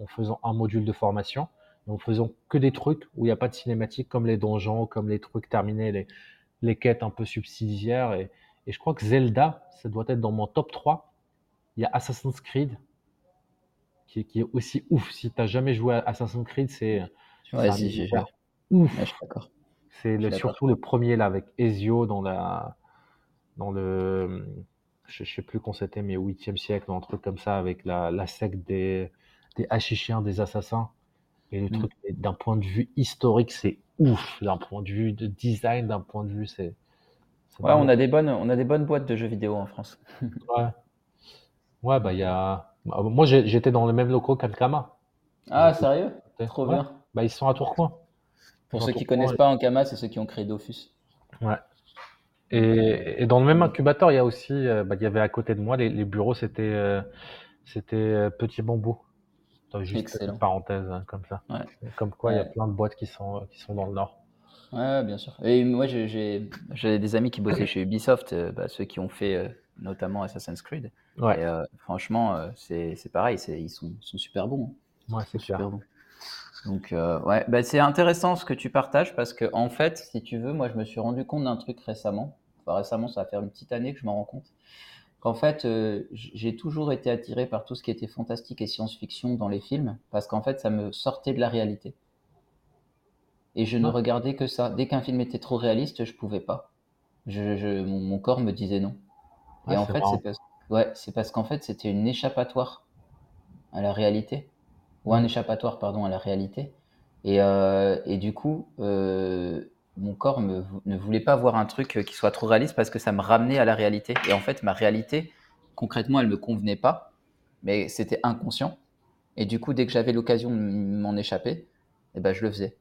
en faisant un module de formation. Et en faisant que des trucs où il n'y a pas de cinématique comme les donjons, comme les trucs terminés, les les quêtes un peu subsidiaires et, et je crois que Zelda, ça doit être dans mon top 3. Il y a Assassin's Creed, qui, qui, est aussi ouf. Si tu jamais joué à Assassin's Creed, c'est ouais, si, j'ai ouf. Ouais, c'est surtout le premier là avec Ezio dans la dans le je, je sais plus quand c'était mais au 8e siècle un truc comme ça avec la, la secte des des hachichiens des assassins et le mm. truc d'un point de vue historique c'est ouf d'un point de vue de design d'un point de vue c'est Ouais, on a des bonnes, on a des bonnes boîtes de jeux vidéo en France. Ouais. Ouais, bah il y a. bah, moi, j'étais dans le même locaux qu'Ankama. Ah, sérieux? Trop ouais. bien. Bah ils sont à Tourcoing. Pour ceux qui Tourcoing, connaissent pas Ankama, c'est ceux qui ont créé Dofus. Ouais. Et, et dans le même incubateur, il y a aussi, euh, bah, il y avait à côté de moi, les, les bureaux, c'était euh, c'était euh, Petit Bambou. Juste Excellent. une parenthèse hein, comme ça. Ouais. Comme quoi, il y a plein de boîtes qui sont, qui sont dans le Nord. Ouais, bien sûr. Et moi, j'ai- j'ai j'ai des amis qui bossaient chez Ubisoft, euh, bah, ceux qui ont fait euh, notamment Assassin's Creed. Ouais, Et euh, franchement, euh, c'est c'est pareil, c'est- ils sont, sont super bons. hein. ouais, Ils c'est sont clair. super bons. Donc, euh, ouais, bah, c'est intéressant ce que tu partages parce que, en fait, si tu veux, moi, je me suis rendu compte d'un truc récemment. Enfin, récemment, ça va faire une petite année que je m'en rends compte. Qu'en fait, euh, j- j'ai toujours été attiré par tout ce qui était fantastique et science-fiction dans les films parce qu'en fait, ça me sortait de la réalité. Et je ne Ouais. regardais que ça. Dès qu'un film était trop réaliste, je pouvais pas. Je, je- mon, mon corps me disait non. Et en fait, c'est parce, ouais, c'est parce qu'en fait, c'était une échappatoire à la réalité. Ou un échappatoire, pardon, à la réalité. Et, euh, et du coup, euh, mon corps me, ne voulait pas voir un truc euh, qui soit trop réaliste parce que ça me ramenait à la réalité. Et en fait, ma réalité, concrètement, elle me convenait pas, mais c'était inconscient. Et du coup, dès que j'avais l'occasion de m'en échapper, eh ben, je le faisais.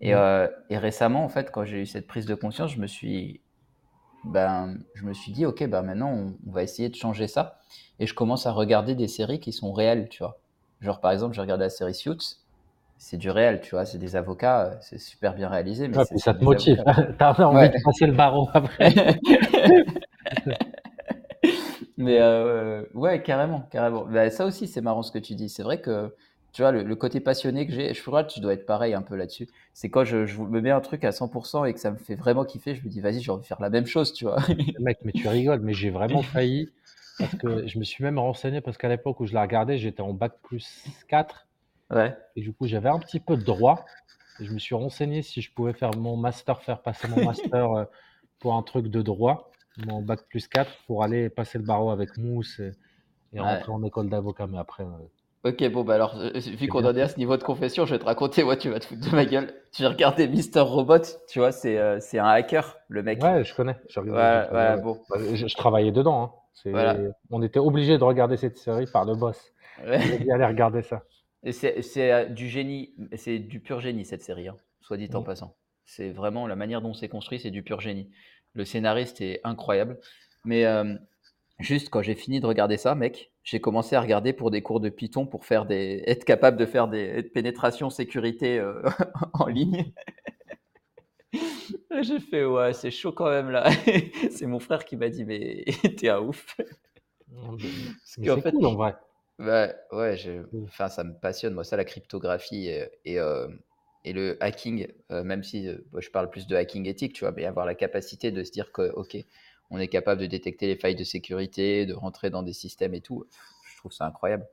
Et, Mm. euh, et récemment, en fait, quand j'ai eu cette prise de conscience, je me suis, ben, je me suis dit, ok, ben maintenant, on, on va essayer de changer ça. Et je commence à regarder des séries qui sont réelles, tu vois. Genre, par exemple, j'ai regardé la série Suits. C'est du réel, tu vois. C'est des avocats, euh, c'est super bien réalisé, mais Ouais, c'est puis ça te motive. T'as envie Ouais. de passer le barreau après. Mais euh, ouais, carrément, carrément. Bah, ça aussi, c'est marrant ce que tu dis. C'est vrai que, tu vois, le, le côté passionné que j'ai, je crois que tu dois être pareil un peu là-dessus. C'est quand je, je me mets un truc à 100% et que ça me fait vraiment kiffer, je me dis, vas-y, j'ai envie de faire la même chose, tu vois. Mec, mais tu rigoles, mais j'ai vraiment failli. Parce que je me suis même renseigné, parce qu'à l'époque où je la regardais, j'étais en bac plus 4. Ouais, Et du coup, j'avais un petit peu de droit. Et je me suis renseigné si je pouvais faire mon master, faire passer mon master euh, pour un truc de droit, mon bac plus 4, pour aller passer le barreau avec Mousse et, et ouais. rentrer en école d'avocat. Mais après, euh, Ok, bon, bah alors, euh, vu j'ai qu'on en est à ce niveau de confession, je vais te raconter, ouais, tu vas te foutre de ma gueule. J'ai regardé Mister Robot, tu vois, c'est euh, c'est un hacker, le mec. Ouais, je connais. J'ai Ouais, j'ai- ouais, ouais. bon, Bah, je, je travaillais dedans. hein. Voilà. On était obligé de regarder cette série par le boss. Il a dit allez regarder ça. C'est, euh, du génie, c'est du pur génie cette série, hein, soit dit en Mm. passant. C'est vraiment la manière dont c'est construit, c'est du pur génie. Le scénariste est incroyable. Mais euh, juste quand j'ai fini de regarder ça, mec, j'ai commencé à regarder pour des cours de Python pour faire des, être capable de faire des pénétrations sécurité euh, en ligne. J'ai fait ouais, c'est chaud quand même là. c'est mon frère qui m'a dit mais t'es un ouf. C'est fait, cool en vrai. Ouais, ouais, je... Mm. enfin, ça me passionne, moi, ça, la cryptographie et, et, euh, et le hacking, euh, même si euh, je parle plus de hacking éthique, tu vois, mais avoir la capacité de se dire que, OK, on est capable de détecter les failles de sécurité, de rentrer dans des systèmes et tout, je trouve ça incroyable.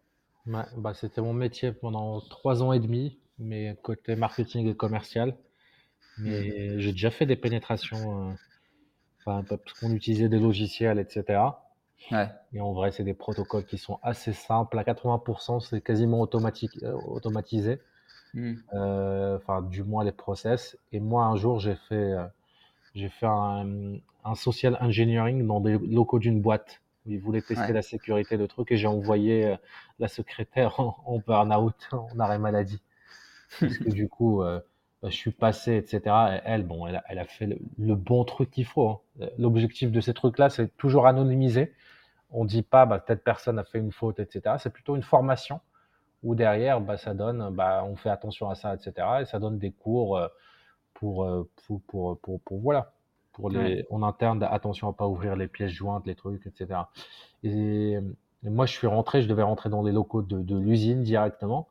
Ouais, bah, c'était mon métier pendant trois ans et demi, mais côté marketing et commercial. Mm. Mais j'ai déjà fait des pénétrations, euh, enfin, parce qu'on utilisait des logiciels, etc. Ouais, Et en vrai, c'est des protocoles qui sont assez simples. À 80%, c'est quasiment automatique, euh, automatisé. Mm. Euh, Enfin, du moins les process. Et moi, un jour, j'ai fait, euh, j'ai fait un, un social engineering dans des locaux d'une boîte. Ils voulaient tester ouais, la sécurité de trucs et j'ai envoyé euh, la secrétaire en, en burn-out, en arrêt maladie. Parce que du coup, euh, bah, je suis passé, etc. Et elle, bon, elle a, elle a fait le, le bon truc qu'il faut. hein. L'objectif de ces trucs-là, c'est toujours anonymiser. On dit pas, bah, telle personne a fait une faute, etc. C'est plutôt une formation où derrière, bah, ça donne, bah, on fait attention à ça, etc. Et ça donne des cours euh, pour, euh, pour, pour, pour, pour- voilà, pour ouais, les, en interne, attention à pas ouvrir les pièces jointes, les trucs, etc. Et, et moi, je suis rentré, je devais rentrer dans les locaux de, de l'usine directement.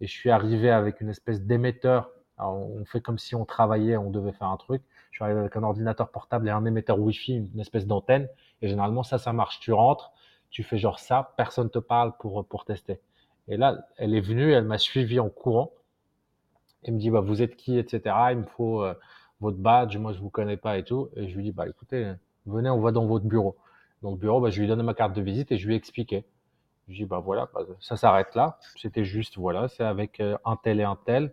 Et je suis arrivé avec une espèce d'émetteur. On fait comme si on travaillait, on devait faire un truc. Je suis arrivé avec un ordinateur portable et un émetteur Wi-Fi, une espèce d'antenne. Et généralement, ça, ça marche. Tu rentres, tu fais genre ça, personne te parle pour, pour tester. Et là, elle est venue, elle m'a suivi en courant. Elle me dit, bah, vous êtes qui, etc. Il me faut euh, votre badge, moi, je vous connais pas et tout. Et je lui dis, bah, écoutez, venez, on va dans votre bureau. Dans le bureau, bah, je lui donne ma carte de visite et je lui ai expliqué. Je lui dis, bah, voilà, bah, ça s'arrête là. C'était juste, voilà, c'est avec euh, un tel et un tel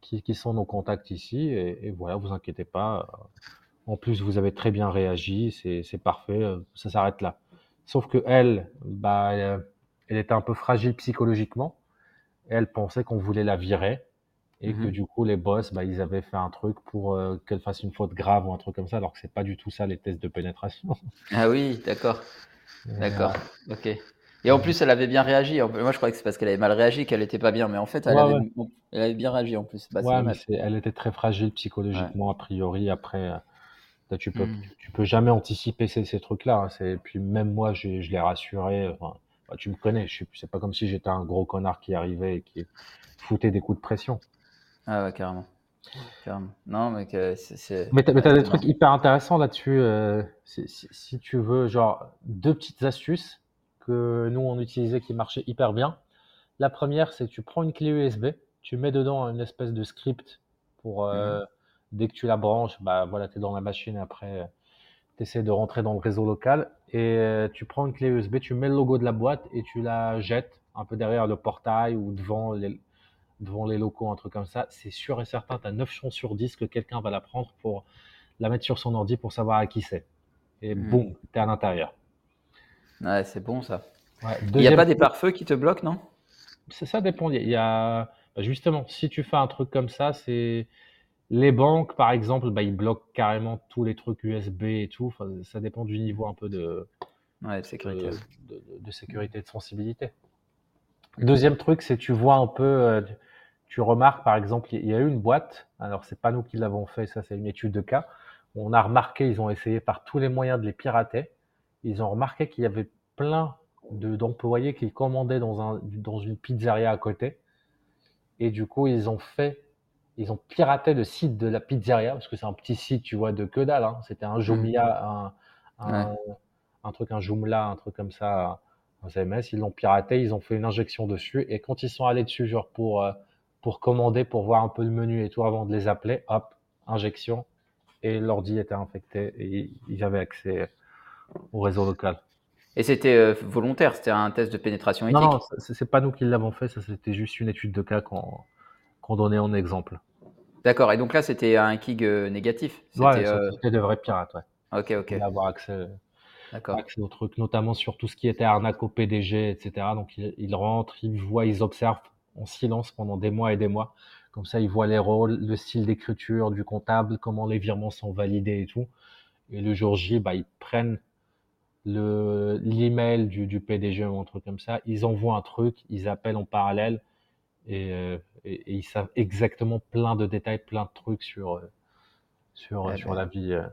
qui, qui sont nos contacts ici. Et, et voilà, vous inquiétez pas. euh, En plus, vous avez très bien réagi, c'est parfait, euh, ça s'arrête là. Sauf que elle, bah, elle était un peu fragile psychologiquement. Elle pensait qu'on voulait la virer et que Mhm. du coup les boss, bah, ils avaient fait un truc pour euh, qu'elle fasse une faute grave ou un truc comme ça, alors que c'est pas du tout ça les tests de pénétration. Ah oui, d'accord, d'accord, euh, ok. Et en plus, elle avait bien réagi. Moi, je croyais que c'est parce qu'elle avait mal réagi qu'elle était pas bien, mais en fait, elle ouais, avait, ouais, elle avait bien réagi en plus. Bah, ouais, mais elle était très fragile Ouais. psychologiquement a priori. Après, euh, là, tu peux, tu peux jamais anticiper ces, ces trucs-là. hein. C'est, puis même moi, je l'ai rassuré. Enfin, bah, tu me connais, je suis, c'est pas comme si j'étais un gros connard qui arrivait et qui foutait des coups de pression. Ah ouais, carrément, carrément. Non, mais que c'est, Mais t'as, mais ouais, t'as des trucs hyper intéressants là-dessus. euh, si, si- si tu veux, genre deux petites astuces que nous on utilisait qui marchaient hyper bien. La première, c'est que tu prends une clé USB, tu mets dedans une espèce de script pour euh, Mhm. dès que tu la branches, bah voilà, tu es dans la machine. Après, tu essaies de rentrer dans le réseau local et euh, tu prends une clé USB, tu mets le logo de la boîte et tu la jettes un peu derrière le portail ou devant les, devant les locaux, un truc comme ça. C'est sûr et certain, tu as 9 chances sur 10 que quelqu'un va la prendre pour la mettre sur son ordi pour savoir à qui c'est. Et Mhm. boum, tu es à l'intérieur. Ouais, c'est bon ça. Ouais, Il n'y a pas des pare-feux qui te bloquent, non? ça, ça dépend. Il y a bah, justement, si tu fais un truc comme ça, c'est les banques, par exemple, bah, ils bloquent carrément tous les trucs USB et tout. Enfin, ça dépend du niveau un peu de, Ouais, de sécurité. de, de- de sécurité et de sensibilité. Deuxième truc, c'est tu vois un peu, euh, tu- remarques par exemple, il y a eu une boîte, alors c'est pas nous qui l'avons fait, ça c'est une étude de cas. On a remarqué, ils ont essayé par tous les moyens de les pirater. Ils ont remarqué qu'il y avait plein de- d'employés qui commandaient dans, un, dans une pizzeria à côté. Et du coup, ils ont fait, ils ont piraté le site de la pizzeria, parce que c'est un petit site, tu vois, de que dalle. hein. C'était un Jumia, un, un, Ouais. un truc, un Joomla, un truc comme ça, un CMS. Ils l'ont piraté, ils ont fait une injection dessus. Et quand ils sont allés dessus, genre pour, euh, pour commander, pour voir un peu le menu et tout avant de les appeler, hop, injection. Et l'ordi était infecté et ils avaient accès au réseau local. Et c'était euh, volontaire, c'était un test de pénétration éthique. non, c'est pas nous qui l'avons fait, ça c'était juste une étude de cas qu'on qu'on donnait en exemple. D'accord. Et donc là, c'était un kig euh, négatif. Ouais, C'était. ça, euh, c'était de vrais pirates, ouais. Ok, ok. Ils voulaient avoir accès, D'accord. accès aux trucs, notamment sur tout ce qui était arnaque au PDG, etc. Donc ils, ils rentrent, ils voient, ils observent en silence pendant des mois et des mois. Comme ça, ils voient les rôles, le style d'écriture du comptable, comment les virements sont validés et tout. Et le jour J, bah, ils prennent le l'email du, du PDG ou un truc comme ça, ils envoient un truc, ils appellent en parallèle et, euh, et, et ils savent exactement plein de détails, plein de trucs sur euh, sur Eh sur ben, la vie euh,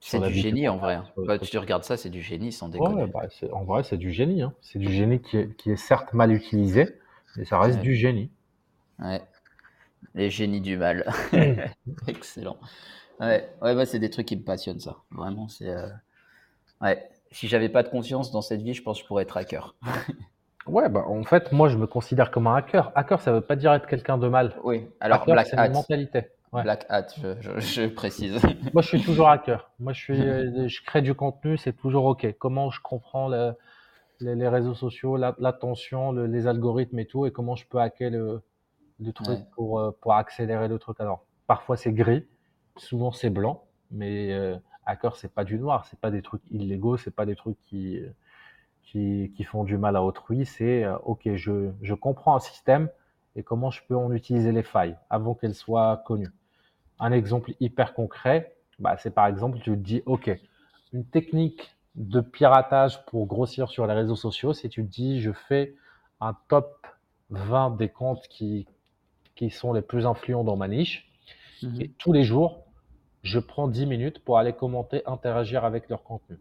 c'est sur du vie génie en vrai. hein. Bah, tu regardes ça, c'est du génie sans Ouais, déconner. bah, c'est- en vrai, c'est du génie. Hein. C'est du génie qui est, qui est certes mal utilisé, mais ça reste Ouais. du génie. Ouais. Les génies du mal. Excellent. Ouais, ouais, bah, c'est des trucs qui me passionnent, ça. Vraiment, c'est. euh, Ouais. Si j'avais pas de confiance dans cette vie, je pense que je pourrais être hacker. Ouais, bah, en fait, moi, je me considère comme un hacker. Hacker, ça veut pas dire être quelqu'un de mal. Oui. Alors, Hacker, Black c'est une Hat. mentalité. Ouais. Black Hat, je, je- je précise. Moi, je suis toujours hacker. Moi, je suis, euh, je crée du contenu, c'est toujours OK. Comment je comprends le- les, les réseaux sociaux, la- l'attention, le- les algorithmes et tout, et comment je peux hacker le, le truc Ouais. pour, euh, pour accélérer le truc. Alors, parfois c'est gris, souvent c'est blanc, mais euh, hacker, c'est pas du noir, c'est pas des trucs illégaux, c'est pas des trucs qui, qui, qui font du mal à autrui. C'est euh, OK, je, je comprends un système et comment je peux en utiliser les failles avant qu'elles soient connues. Un exemple hyper concret, bah, c'est par exemple, tu te dis, OK, une technique de piratage pour grossir sur les réseaux sociaux, c'est tu te dis, je fais un top 20 des comptes qui, qui sont les plus influents dans ma niche. Mhm. Et tous les jours, je prends 10 minutes pour aller commenter, interagir avec leur contenu.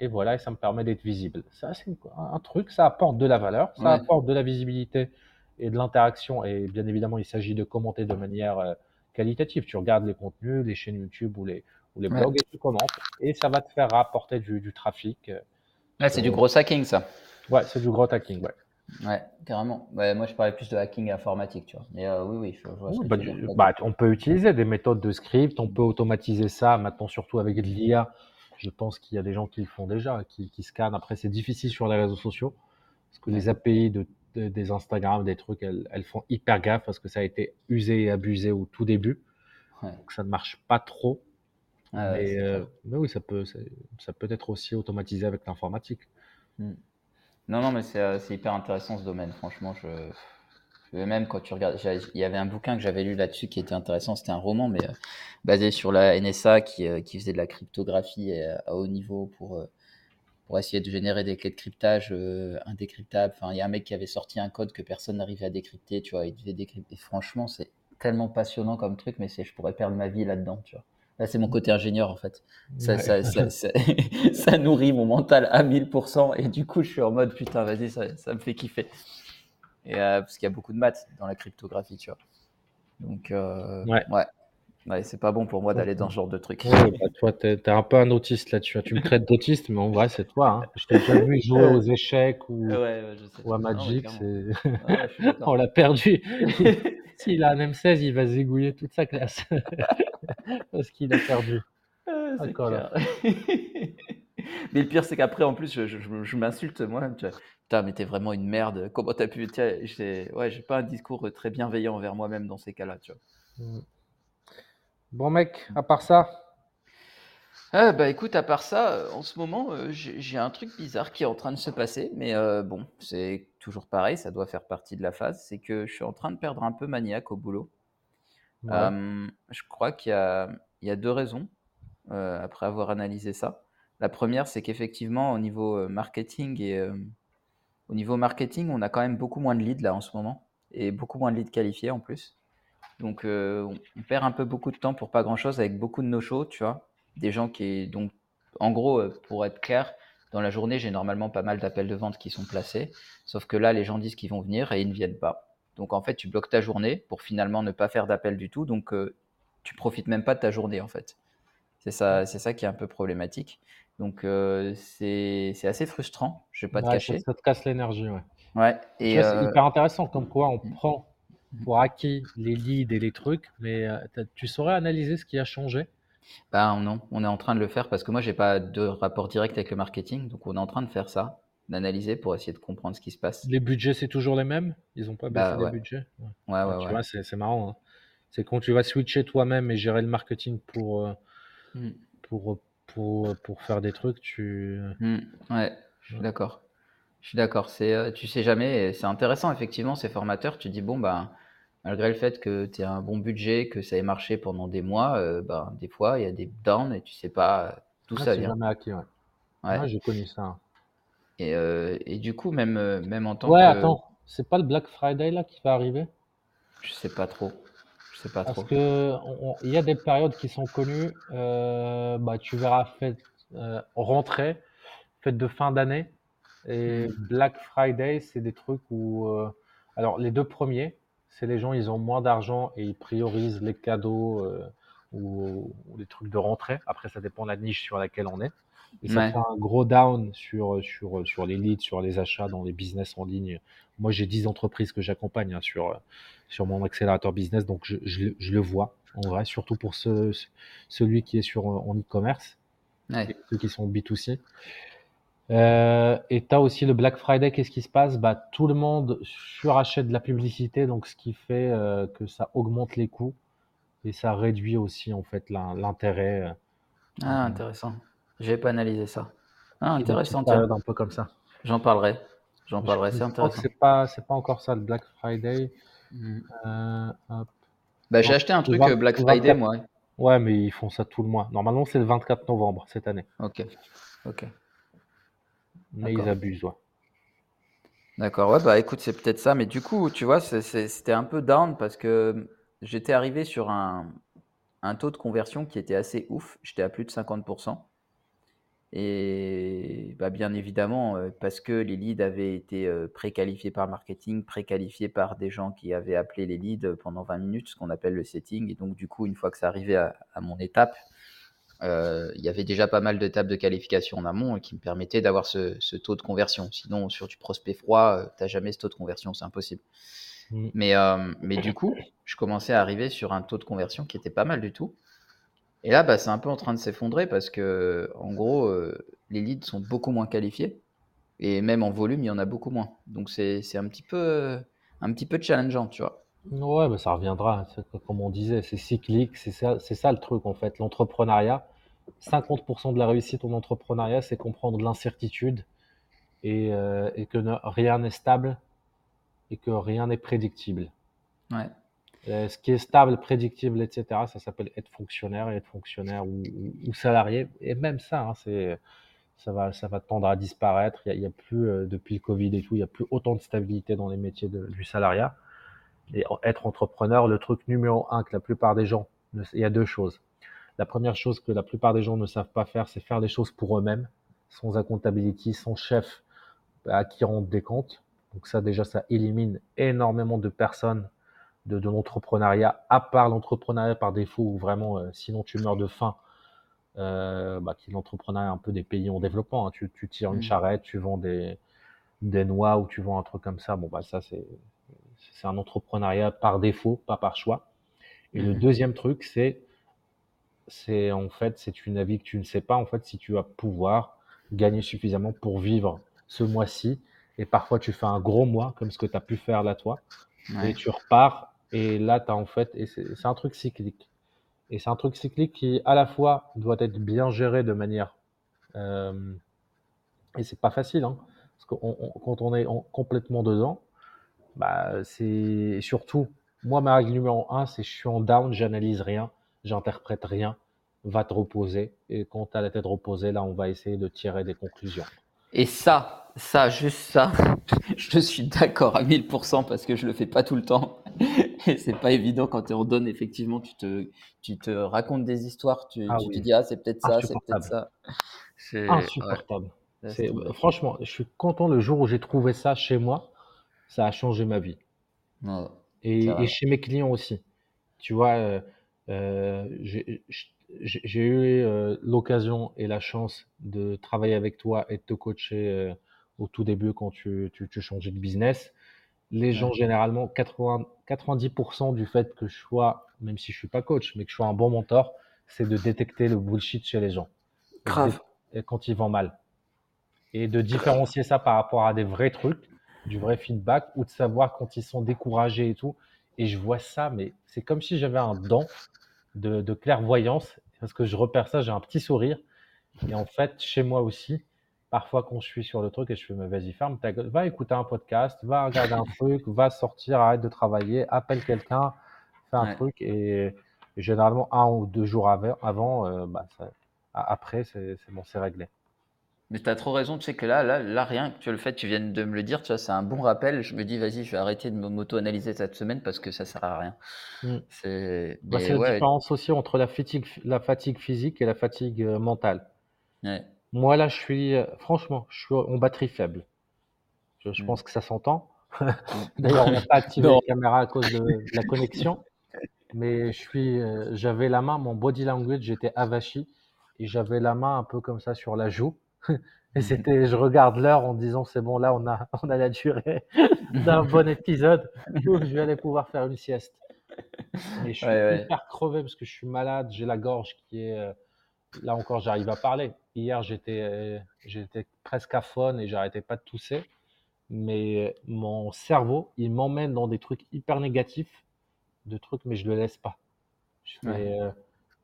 Et voilà, et ça me permet d'être visible. Ça, c'est un truc, ça apporte de la valeur, ça Ouais. apporte de la visibilité et de l'interaction. Et bien évidemment, il s'agit de commenter de manière euh, qualitative. Tu regardes les contenus, les chaînes YouTube ou les, ou les Ouais. blogs et tu commentes. Et ça va te faire rapporter du, du trafic. euh, Ouais, c'est du gros hacking, ça. Ouais, c'est du gros hacking, ouais. Ouais, carrément. Ouais, moi, je parlais plus de hacking informatique, tu vois. Mais euh, oui, oui, je, je vois ce Oui, que bah, tu bah, on peut utiliser des méthodes de script, on peut automatiser ça, maintenant surtout avec de l'IA. Je pense qu'il y a des gens qui le font déjà, qui, qui scannent. Après, c'est difficile sur les réseaux sociaux, parce que les API de, de- des Instagram, des trucs, elles, elles font hyper gaffe, parce que ça a été usé et abusé au tout début. Ouais. Donc ça ne marche pas trop. Mais, oui, ça peut, ça peut être aussi automatisé avec l'informatique. Hmm. Non, non, mais c'est hyper intéressant ce domaine. Franchement, je, même quand tu regardes, il y avait un bouquin que j'avais lu là-dessus qui était intéressant. C'était un roman, mais basé sur la NSA qui, qui, faisait de la cryptographie à, haut niveau pour pour essayer de générer des clés de cryptage euh, indécryptables. Enfin, il y a un mec qui avait sorti un code que personne n'arrivait à décrypter, tu vois, il devait décrypter. franchement, c'est tellement passionnant comme truc, mais je pourrais perdre ma vie là-dedans, tu vois. Là, c'est mon côté ingénieur, en fait. Ça, ça, ça, ça, nourrit mon mental à 1000%, et du coup, je suis en mode, putain, vas-y, ça, me fait kiffer. Et, euh, parce qu'il y a beaucoup de maths dans la cryptographie, tu vois. Donc, euh, ouais. ouais. Ouais, c'est pas bon pour moi d'aller dans ce genre de truc. Bah, toi, t'es es un peu un autiste là-dessus. Tu me traites d'autiste, mais en vrai, c'est toi. Hein. Je t'ai déjà vu jouer aux échecs ou, ou à Magic. On l'a perdu. S'il a un M16, il va zigouiller toute sa classe. Parce qu'il a perdu. Ah, mais le pire, c'est qu'après, en plus, je, je, m'insulte moi. Tu Putain, mais t'es vraiment une merde. Comment t'as pu. J'ai ouais, pas un discours très bienveillant envers moi-même dans ces cas-là. Tu vois. Mm. Bon mec, à part ça? Ah, bah écoute, à part ça, euh, en ce moment, euh, j'ai un truc bizarre qui est en train de se passer, mais euh, bon, c'est toujours pareil, ça doit faire partie de la phase. C'est que je suis en train de perdre un peu maniaque au boulot. Je crois qu'il y a, deux raisons après avoir analysé ça. La première, c'est qu'effectivement, au niveau marketing et au niveau marketing, on a quand même beaucoup moins de leads là en ce moment et beaucoup moins de leads qualifiés en plus. Donc, on perd un peu beaucoup de temps pour pas grand-chose avec beaucoup de no-show, tu vois. Des gens qui, donc, en gros, pour être clair, dans la journée, j'ai normalement pas mal d'appels de vente qui sont placés. Sauf que là, les gens disent qu'ils vont venir et ils ne viennent pas. Donc, en fait, tu bloques ta journée pour finalement ne pas faire d'appel du tout. Donc, euh, tu profites même pas de ta journée, en fait. C'est ça, c'est ça qui est un peu problématique. Donc, c'est assez frustrant, je vais pas te cacher. Ça, te casse l'énergie, ouais. Ouais. Et c'est hyper intéressant, comme quoi on mmh. prend pour acquis les leads et les trucs, mais euh, tu saurais analyser ce qui a changé? Bah, non, on est en train de le faire parce que moi j'ai pas de rapport direct avec le marketing, donc on est en train de faire ça, d'analyser pour essayer de comprendre ce qui se passe. Les budgets c'est toujours les mêmes? Ils ont pas baissé bah, les budgets? Ouais, ouais, Tu vois, c'est marrant. Hein. C'est quand tu vas switcher toi-même et gérer le marketing pour, euh, hmm. pour, pour, pour, faire des trucs, tu. Hmm. Ouais, je suis d'accord. Je suis d'accord. C'est, euh, tu sais jamais, c'est intéressant effectivement, ces formateurs. Tu dis bon bah malgré le fait que tu aies un bon budget, que ça ait marché pendant des mois, euh, ben, des fois, il y a des downs et tu sais pas d'où ça vient. jamais acquis, ouais. Ouais. j'ai connu ça. Et, euh, et du coup, même, euh, même en tant Ouais, attends, c'est pas le Black Friday là qui va arriver? Je sais pas trop. Je sais pas Parce trop. que il y a des périodes qui sont connues. bah, tu verras fête rentrée, fête de fin d'année, et mmh. Black Friday, c'est des trucs où alors les deux premiers, c'est les gens, ils ont moins d'argent et ils priorisent les cadeaux euh, ou, les trucs de rentrée. Après, ça dépend de la niche sur laquelle on est. Et ça fait un gros down sur, sur, sur les leads, sur les achats dans les business en ligne. Moi, j'ai 10 entreprises que j'accompagne hein, sur, sur mon accélérateur business, donc je, je, le vois en vrai, surtout pour ce, celui qui est sur, en e-commerce, ceux qui sont B2C. Euh, et tu as aussi le Black Friday, qu'est-ce qui se passe? Bah, Tout le monde surachète de la publicité, donc ce qui fait euh, que ça augmente les coûts et ça réduit aussi en fait l'intérêt. Euh, ah, intéressant. J'ai pas analysé ça. Ah, intéressant. Un peu comme ça. J'en parlerai. J'en parlerai, c'est intéressant. C'est pas, c'est pas encore ça le Black Friday. Hmm. Bah, j'ai acheté un truc Black Friday, moi. Ouais, mais ils font ça tout le mois. Normalement, c'est le 24 novembre cette année. Ok. Ok. Mais ils abusent, ouais. D'accord, ouais, bah écoute, c'est peut-être ça, mais du coup, tu vois, c'était un peu down parce que j'étais arrivé sur un, un taux de conversion qui était assez ouf, j'étais à plus de 50%. Et bah, bien évidemment, euh, parce que les leads avaient été euh, préqualifiés par marketing, préqualifiés par des gens qui avaient appelé les leads pendant 20 minutes, ce qu'on appelle le setting. Et donc, du coup, une fois que ça arrivait à, à mon étape, euh, il y avait déjà pas mal de tables de qualification en amont qui me permettaient d'avoir ce, taux de conversion. Sinon, sur du prospect froid, euh, tu n'as jamais ce taux de conversion, c'est impossible. Mm. Mais, euh, mais du coup, je commençais à arriver sur un taux de conversion qui était pas mal du tout. Et là, bah, c'est un peu en train de s'effondrer parce que, en gros, les leads sont beaucoup moins qualifiés. Et même en volume, il y en a beaucoup moins. Donc, c'est un, petit peu, un petit peu challengeant, tu vois. Ouais, mais ça reviendra. Comme on disait, c'est cyclique. C'est ça, ça le truc, en fait. L'entrepreneuriat, 50% de la réussite en entrepreneuriat, c'est comprendre l'incertitude et, euh, et, que rien n'est stable et que rien n'est prédictible. Ouais. Euh, ce qui est stable, prédictible, etc., ça s'appelle être fonctionnaire être fonctionnaire ou, salarié. Et même ça, hein, ça, va, tendre à disparaître. Il n'y a, plus, euh, depuis le Covid et tout, il n'y a plus autant de stabilité dans les métiers du salariat. Et être entrepreneur, le truc numéro un que la plupart des gens, il y a deux choses. La première chose que la plupart des gens ne savent pas faire, c'est faire des choses pour eux-mêmes, sans accountability, sans chef à qui rendre des comptes. Donc ça, déjà, ça élimine énormément de personnes de, de l'entrepreneuriat, à part l'entrepreneuriat par défaut, où vraiment, euh, sinon tu meurs de faim, euh, bah, qui est l'entrepreneuriat un peu des pays en développement. Hein. Tu, tu, tires une mmh. charrette, tu vends des, des noix ou tu vends un truc comme ça. Bon, bah ça, c'est c'est un entrepreneuriat par défaut, pas par choix. Et le mmh. deuxième truc, c'est c'est en fait, c'est une avis que tu ne sais pas en fait si tu vas pouvoir gagner suffisamment pour vivre ce mois-ci. Et parfois, tu fais un gros mois, comme ce que tu as pu faire là, toi. Et tu repars. Et là, tu as en fait, et c'est un truc cyclique. Et c'est un truc cyclique qui, à la fois, doit être bien géré de manière. Euh, et c'est pas facile, hein, parce que quand on est complètement dedans, bah, c'est surtout, moi, ma règle numéro un, c'est je suis en down, j'analyse rien, j'interprète rien, va te reposer. Et quand tu as la tête reposée, là, on va essayer de tirer des conclusions. Et ça, ça, juste ça, je suis d'accord à 1000% parce que je le fais pas tout le temps. Et c'est pas évident quand tu en donne, effectivement, tu te, tu te racontes des histoires, tu, ah tu te dis, ah, c'est peut-être ça, c'est peut-être ça. C'est insupportable. franchement, je suis content le jour où j'ai trouvé ça chez moi ça a changé ma vie. et, chez mes clients aussi. Tu vois, euh, euh, j'ai eu euh, l'occasion et la chance de travailler avec toi et de te coacher au tout début quand tu, tu, changeais de business. Les gens, généralement, 80, 90% du fait que je sois, même si je suis pas coach, mais que je sois un bon mentor, c'est de détecter le bullshit chez les gens. Grave. Et quand ils vont mal. Et de différencier ça par rapport à des vrais trucs du vrai feedback ou de savoir quand ils sont découragés et tout. Et je vois ça, mais c'est comme si j'avais un dent de, clairvoyance parce que je repère ça, j'ai un petit sourire. Et en fait, chez moi aussi, parfois quand je suis sur le truc et je fais, mais vas-y, ferme ta gueule, va écouter un podcast, va regarder un truc, va sortir, arrête de travailler, appelle quelqu'un, fais un truc. Et, généralement, un ou deux jours avant, avant euh, bah, après, c'est bon, c'est réglé. Mais tu as trop raison, tu sais que là, là, là rien, tu le fait, tu viens de me le dire, tu vois, c'est un bon rappel. Je me dis, vas-y, je vais arrêter de m'auto-analyser cette semaine parce que ça sert à rien. Mm. C'est bah, la différence aussi entre la fatigue, la fatigue physique et la fatigue euh, mentale. Moi, là, je suis, euh, franchement, je suis en batterie faible. Je, mm. pense que ça s'entend. Mm. D'ailleurs, on n'a pas activé la caméra à cause de, la connexion. Mais je suis, euh, j'avais la main, mon body language, j'étais avachi et j'avais la main un peu comme ça sur la joue. Et c'était, je regarde l'heure en disant c'est bon, là on a, on a la durée d'un bon épisode, je vais aller pouvoir faire une sieste. Et je suis hyper crevé parce que je suis malade, j'ai la gorge qui est, euh, là encore j'arrive à parler. Hier j'étais, j'étais presque à faune et j'arrêtais pas de tousser, mais mon cerveau il m'emmène dans des trucs hyper négatifs, de trucs mais je le laisse pas. Je fais, euh,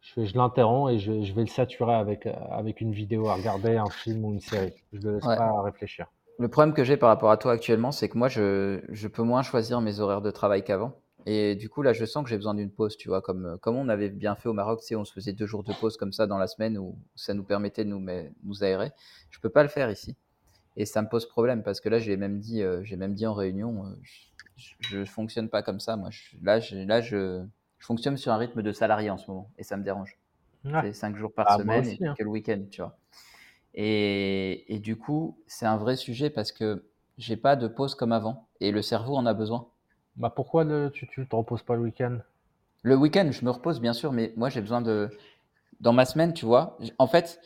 je, je l'interromps et je, je, vais le saturer avec, avec une vidéo à regarder, un film ou une série. Je ne laisse pas réfléchir. Le problème que j'ai par rapport à toi actuellement, c'est que moi, je, je, peux moins choisir mes horaires de travail qu'avant. Et du coup, là, je sens que j'ai besoin d'une pause, tu vois, comme, comme on avait bien fait au Maroc, tu sais, on se faisait deux jours de pause comme ça dans la semaine où ça nous permettait de nous, nous aérer. Je peux pas le faire ici. Et ça me pose problème parce que là, j'ai même dit, euh, j'ai même dit en réunion, euh, je, ne fonctionne pas comme ça. Moi, je, là, là, je, je fonctionne sur un rythme de salarié en ce moment et ça me dérange. C'est cinq jours par ah, semaine et hein. que le week-end, tu vois. Et, et du coup, c'est un vrai sujet parce que j'ai pas de pause comme avant et le cerveau en a besoin. Bah pourquoi le, tu ne te reposes pas le week-end? Le week-end, je me repose bien sûr, mais moi j'ai besoin de. Dans ma semaine, tu vois, en fait,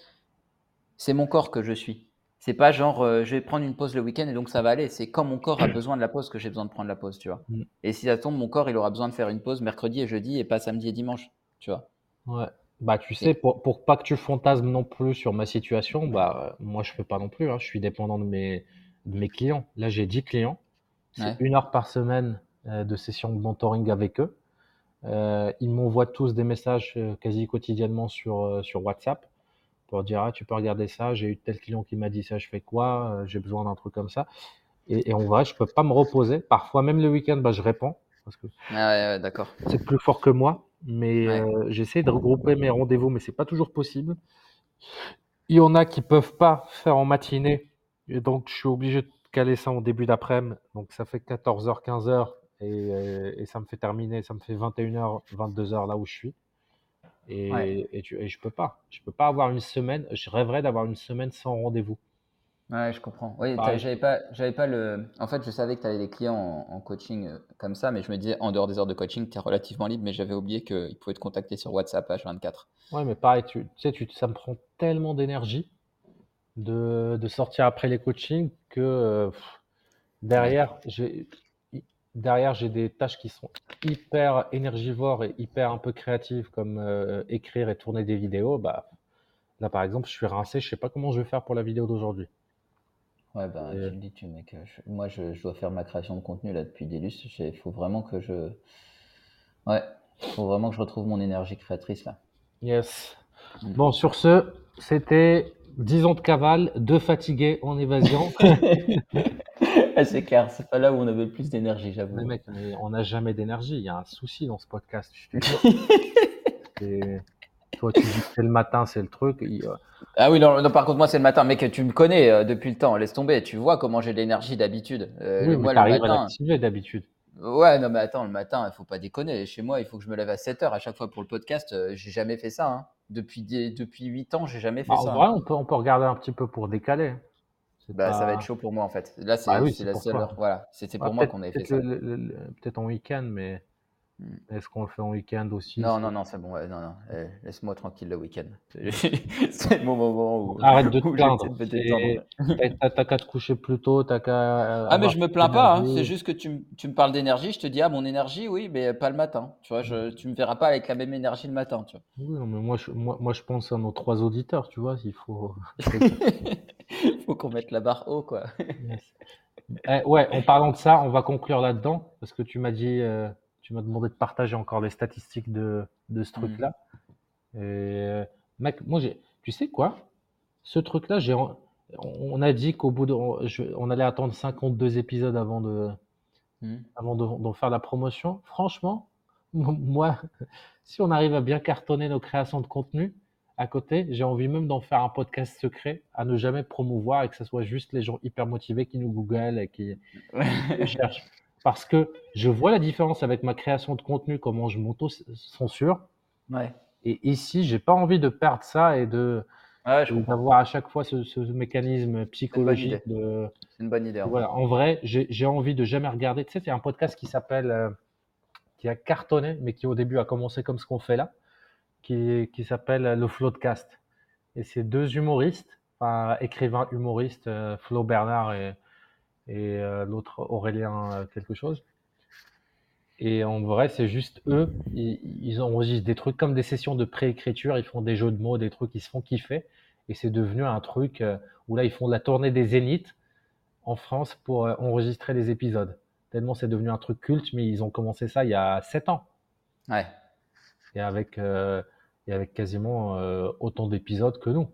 c'est mon corps que je suis. C'est pas genre, euh, je vais prendre une pause le week-end et donc ça va aller. C'est quand mon corps a besoin de la pause que j'ai besoin de prendre la pause, tu vois. Mm. Et si ça tombe, mon corps, il aura besoin de faire une pause mercredi et jeudi et pas samedi et dimanche, tu vois. Ouais. Bah, tu sais, pour, pour pas que tu fantasmes non plus sur ma situation, bah, moi, je peux pas non plus. Hein. Je suis dépendant de mes, de mes clients. Là, j'ai 10 clients. C'est une heure par semaine euh, de session de mentoring avec eux. Euh, ils m'envoient tous des messages quasi quotidiennement sur, sur WhatsApp. pour dire, ah, tu peux regarder ça, j'ai eu tel client qui m'a dit ça, je fais quoi, euh, j'ai besoin d'un truc comme ça. Et, et en vrai, je peux pas me reposer. Parfois, même le week-end, bah, je réponds parce que Ah ouais, ouais, d'accord. c'est plus fort que moi. Mais Ouais. euh, j'essaie de regrouper mes rendez-vous, mais c'est pas toujours possible. Il y en a qui peuvent pas faire en matinée, et donc je suis obligé de caler ça en début d'après-midi. Donc ça fait 14h, 15h, et, euh, et ça me fait terminer, ça me fait 21h, 22h là où je suis. Et, Ouais. et, tu- et je peux pas. Je peux pas avoir une semaine. Je rêverais d'avoir une semaine sans rendez-vous. Ouais, je comprends. Oui, j'avais pas, j'avais pas le. En fait, je savais que tu avais des clients en, en coaching euh, comme ça, mais je me disais, en dehors des heures de coaching, tu es relativement libre, mais j'avais oublié qu'ils pouvaient te contacter sur WhatsApp H24. Ouais, mais pareil, tu, tu sais, tu, ça me prend tellement d'énergie de, de sortir après les coachings que euh, pff, derrière, j'ai, derrière, j'ai des tâches qui sont hyper énergivores et hyper un peu créatives, comme euh, écrire et tourner des vidéos. Bah, là, par exemple, je suis rincé, je sais pas comment je vais faire pour la vidéo d'aujourd'hui. Ouais, bah, Et- tu le dis, tu, mec. euh, je- moi, je, je dois faire ma création de contenu là depuis des lustres. Il faut vraiment que je. Ouais, faut vraiment que je retrouve mon énergie créatrice là. Yes. Mm. Bon, sur ce, c'était 10 ans de cavale, deux fatigués en évasion. Ah, c'est clair, c'est pas là où on avait le plus d'énergie, j'avoue. Mais mec, mais on n'a jamais d'énergie. Il y a un souci dans ce podcast. Je te toi, tu dis que c'est le matin, c'est le truc. Il- euh, Ah oui, non, non, par contre, moi, c'est le matin. Mec, tu me connais euh, depuis le temps, laisse tomber. Tu vois comment j'ai de l'énergie d'habitude. Euh, oui, moi, mais le à matin. d'habitude. Ouais, non, mais attends, le matin, il faut pas déconner. Chez moi, il faut que je me lève à 7 heures à chaque fois pour le podcast. Euh, j'ai jamais fait ça. Hein. Depuis, des- depuis 8 ans, j'ai jamais fait Bah, en ça. vrai, hein. on peut, on peut regarder un petit peu pour décaler. Bah, ça va être chaud pour moi, en fait. Là, c'est Bah oui, c'est la seule. Voilà, c'était Ah, pour moi qu'on avait fait ça. peut-être en week-end, mais. Est-ce qu'on le fait en week-end aussi Non, non, non, c'est bon. ouais, non, non. Eh, Laisse-moi tranquille le week-end. c'est mon moment où, Arrête de te plaindre. T'as- qu'à te coucher plus tôt, t'as qu'à. euh, Ah, mais je me plains pas, hein. C'est juste que tu, me- tu me parles d'énergie, je te dis, ah, mon énergie, oui, mais pas le matin. Tu vois, je, tu me verras pas avec la même énergie le matin, tu vois. Oui, non, mais moi, je, moi, moi, je pense à nos trois auditeurs, tu vois, il faut. Faut qu'on mette la barre haut, quoi. Yes. Eh, ouais, en parlant de ça, on va conclure là-dedans, parce que tu m'as dit, euh, tu m'as demandé de partager encore les statistiques de, de ce Mhm. truc-là. Et euh, mec, moi, j'ai, tu sais quoi? Ce truc-là, j'ai, on a dit qu'au bout de, on, je- on allait attendre 52 épisodes avant de, Hmm. avant de- d'en faire la promotion. Franchement, moi, si on arrive à bien cartonner nos créations de contenu à côté, j'ai envie même d'en faire un podcast secret à ne jamais promouvoir et que ce soit juste les gens hyper motivés qui nous googlent et qui, qui cherchent. Parce que je vois la différence avec ma création de contenu, comment je m'auto-censure. Ouais. Et ici, j'ai pas envie de perdre ça et de Ouais, d'avoir à chaque fois ce, ce mécanisme psychologique C'est une bonne idée. en voilà, en vrai, j'ai envie de jamais regarder. Tu sais, a un podcast qui s'appelle, euh, qui a cartonné, mais qui au début a commencé comme ce qu'on fait là, qui, qui s'appelle euh, le Floodcast. Et c'est deux humoristes, enfin, écrivains humoristes, euh, Flo Bernard et, et euh, l'autre Aurélien euh, quelque chose. Et en vrai, c'est juste eux, ils, ils enregistrent des trucs comme des sessions de préécriture, ils font des jeux de mots, des trucs, ils se font kiffer. Et c'est devenu un truc euh, où là, ils font de la tournée des zéniths en France pour enregistrer les épisodes. Tellement c'est devenu un truc culte, mais ils ont commencé ça il y a 7 ans. Ouais. Et avec, euh, et avec quasiment euh, autant d'épisodes que nous.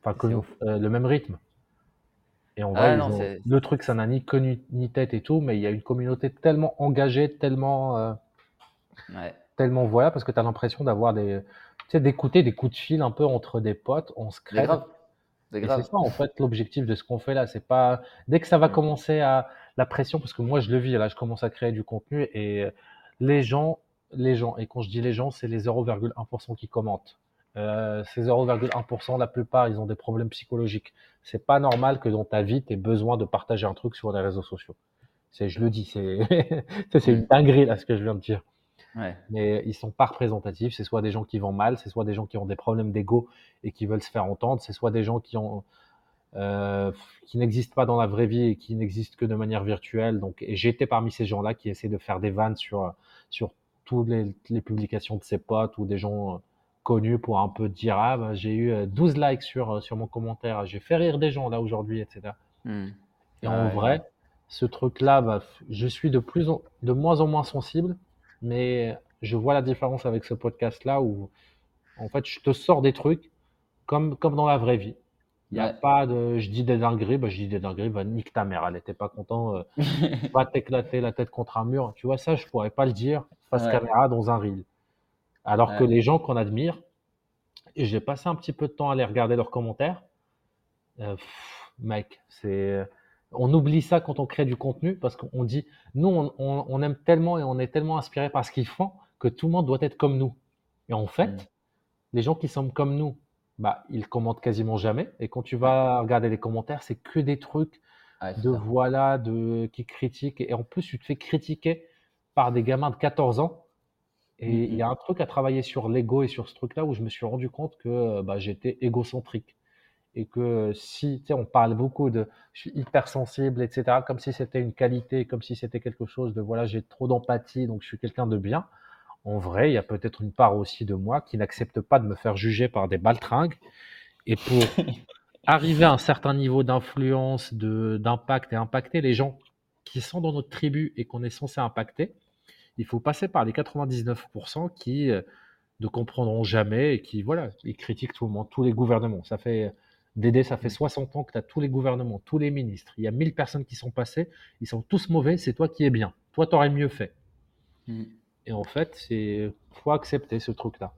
Enfin, que nous, euh, le même rythme. Et Ah non, ont- c'est- le truc, ça n'a ni queue ni, ni tête et tout, mais il y a une communauté tellement engagée, tellement, euh, Ouais. tellement voilà, parce que tu as l'impression d'avoir des, tu sais, d'écouter des coups de fil un peu entre des potes, on se crée. C'est ça, en fait, l'objectif de ce qu'on fait là. C'est pas dès que ça va Mm. commencer à la pression, parce que moi, je le vis. Là, je commence à créer du contenu et les gens, les gens, et quand je dis les gens, c'est les 0,1% qui commentent. Euh, ces 0,1%, la plupart, ils ont des problèmes psychologiques. C'est pas normal que dans ta vie, tu aies besoin de partager un truc sur les réseaux sociaux. C'est, je le dis, c'est, c'est c'est une dinguerie là ce que je viens de dire Ouais. mais ils sont pas représentatifs. C'est soit des gens qui vont mal, c'est soit des gens qui ont des problèmes d'ego et qui veulent se faire entendre, c'est soit des gens qui ont euh, qui n'existent pas dans la vraie vie et qui n'existent que de manière virtuelle. Donc, et j'étais parmi ces gens-là qui essaient de faire des vannes sur sur toutes les, les publications de ses potes ou des gens euh, connus pour un peu dire ah bah, j'ai eu euh, 12 likes sur euh, sur mon commentaire, j'ai fait rire des gens là aujourd'hui, etc. Hmm. Et en vrai, ce truc-là, bah, je suis de plus en, de moins en moins sensible, mais je vois la différence avec ce podcast-là où, en fait, je te sors des trucs comme, comme dans la vraie vie. Il n'y a pas de je dis des dingueries, bah, je dis des dingueries, bah, nique ta mère, elle n'était pas content, euh, va t'éclater la tête contre un mur. Tu vois, ça, je pourrais pas le dire face caméra dans un reel. Alors que les gens qu'on admire, et j'ai passé un petit peu de temps à aller regarder leurs commentaires, euh, mec, c'est on oublie ça quand on crée du contenu parce qu'on dit, nous, on, on, aime tellement et on est tellement inspiré par ce qu'ils font que tout le monde doit être comme nous. Et en fait, les gens qui sont comme nous, bah, ils commentent quasiment jamais. Et quand tu vas regarder les commentaires, c'est que des trucs de voilà, de qui critiquent. Et en plus, tu te fais critiquer par des gamins de 14 ans. Et mm, il y a un truc à travailler sur l'ego et sur ce truc-là où je me suis rendu compte que bah, j'étais égocentrique et que si, tu sais, on parle beaucoup de je suis hypersensible, etc., comme si c'était une qualité, comme si c'était quelque chose de voilà, j'ai trop d'empathie, donc je suis quelqu'un de bien. En vrai, il y a peut-être une part aussi de moi qui n'accepte pas de me faire juger par des baltringues. Et pour arriver à un certain niveau d'influence, d'impact et impacter les gens qui sont dans notre tribu et qu'on est censé impacter, il faut passer par les 99% qui euh, ne comprendront jamais et qui, voilà, ils critiquent tout le monde, tous les gouvernements. Ça fait Dédé, ça fait 60 mmh. ans que tu as tous les gouvernements, tous les ministres. Il y a 1000 personnes qui sont passées. Ils sont tous mauvais. C'est toi qui es bien. Toi, tu aurais mieux fait. Mmh. Et en fait, c'est faut accepter ce truc-là.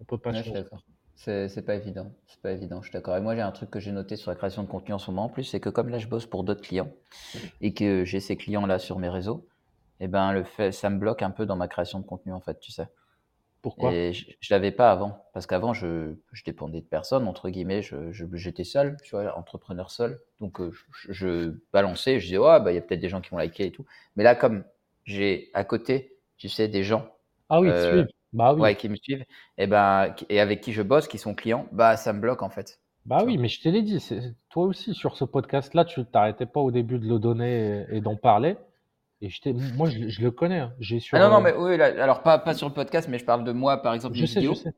On peut pas changer. C'est pas évident. C'est pas évident. Je suis d'accord. Et moi, j'ai un truc que j'ai noté sur la création de contenu en ce moment en plus, c'est que comme là, je bosse pour d'autres clients et que j'ai ces clients-là sur mes réseaux, eh ben le fait, ça me bloque un peu dans ma création de contenu en fait, tu sais. Pourquoi? Et je, je l'avais pas avant, parce qu'avant je, je, dépendais de personne entre guillemets, je, j'étais seul, tu vois, entrepreneur seul, donc euh, je, balançais, je disais ouais bah il y a peut-être des gens qui vont liker et tout, mais là comme j'ai à côté, tu sais, des gens. Ah oui, euh, Bah oui. Ouais, qui me suivent, et ben et avec qui je bosse, qui sont clients, bah ça me bloque en fait. Bah oui, mais je te l'ai dit, c'est toi aussi sur ce podcast-là, tu t'arrêtais pas au début de le donner et d'en parler. Et je moi, je, le connais. Hein. J'ai sur, ah non, non, mais oui, alors pas, pas sur le podcast, mais je parle de moi, par exemple, je sais, Je sais.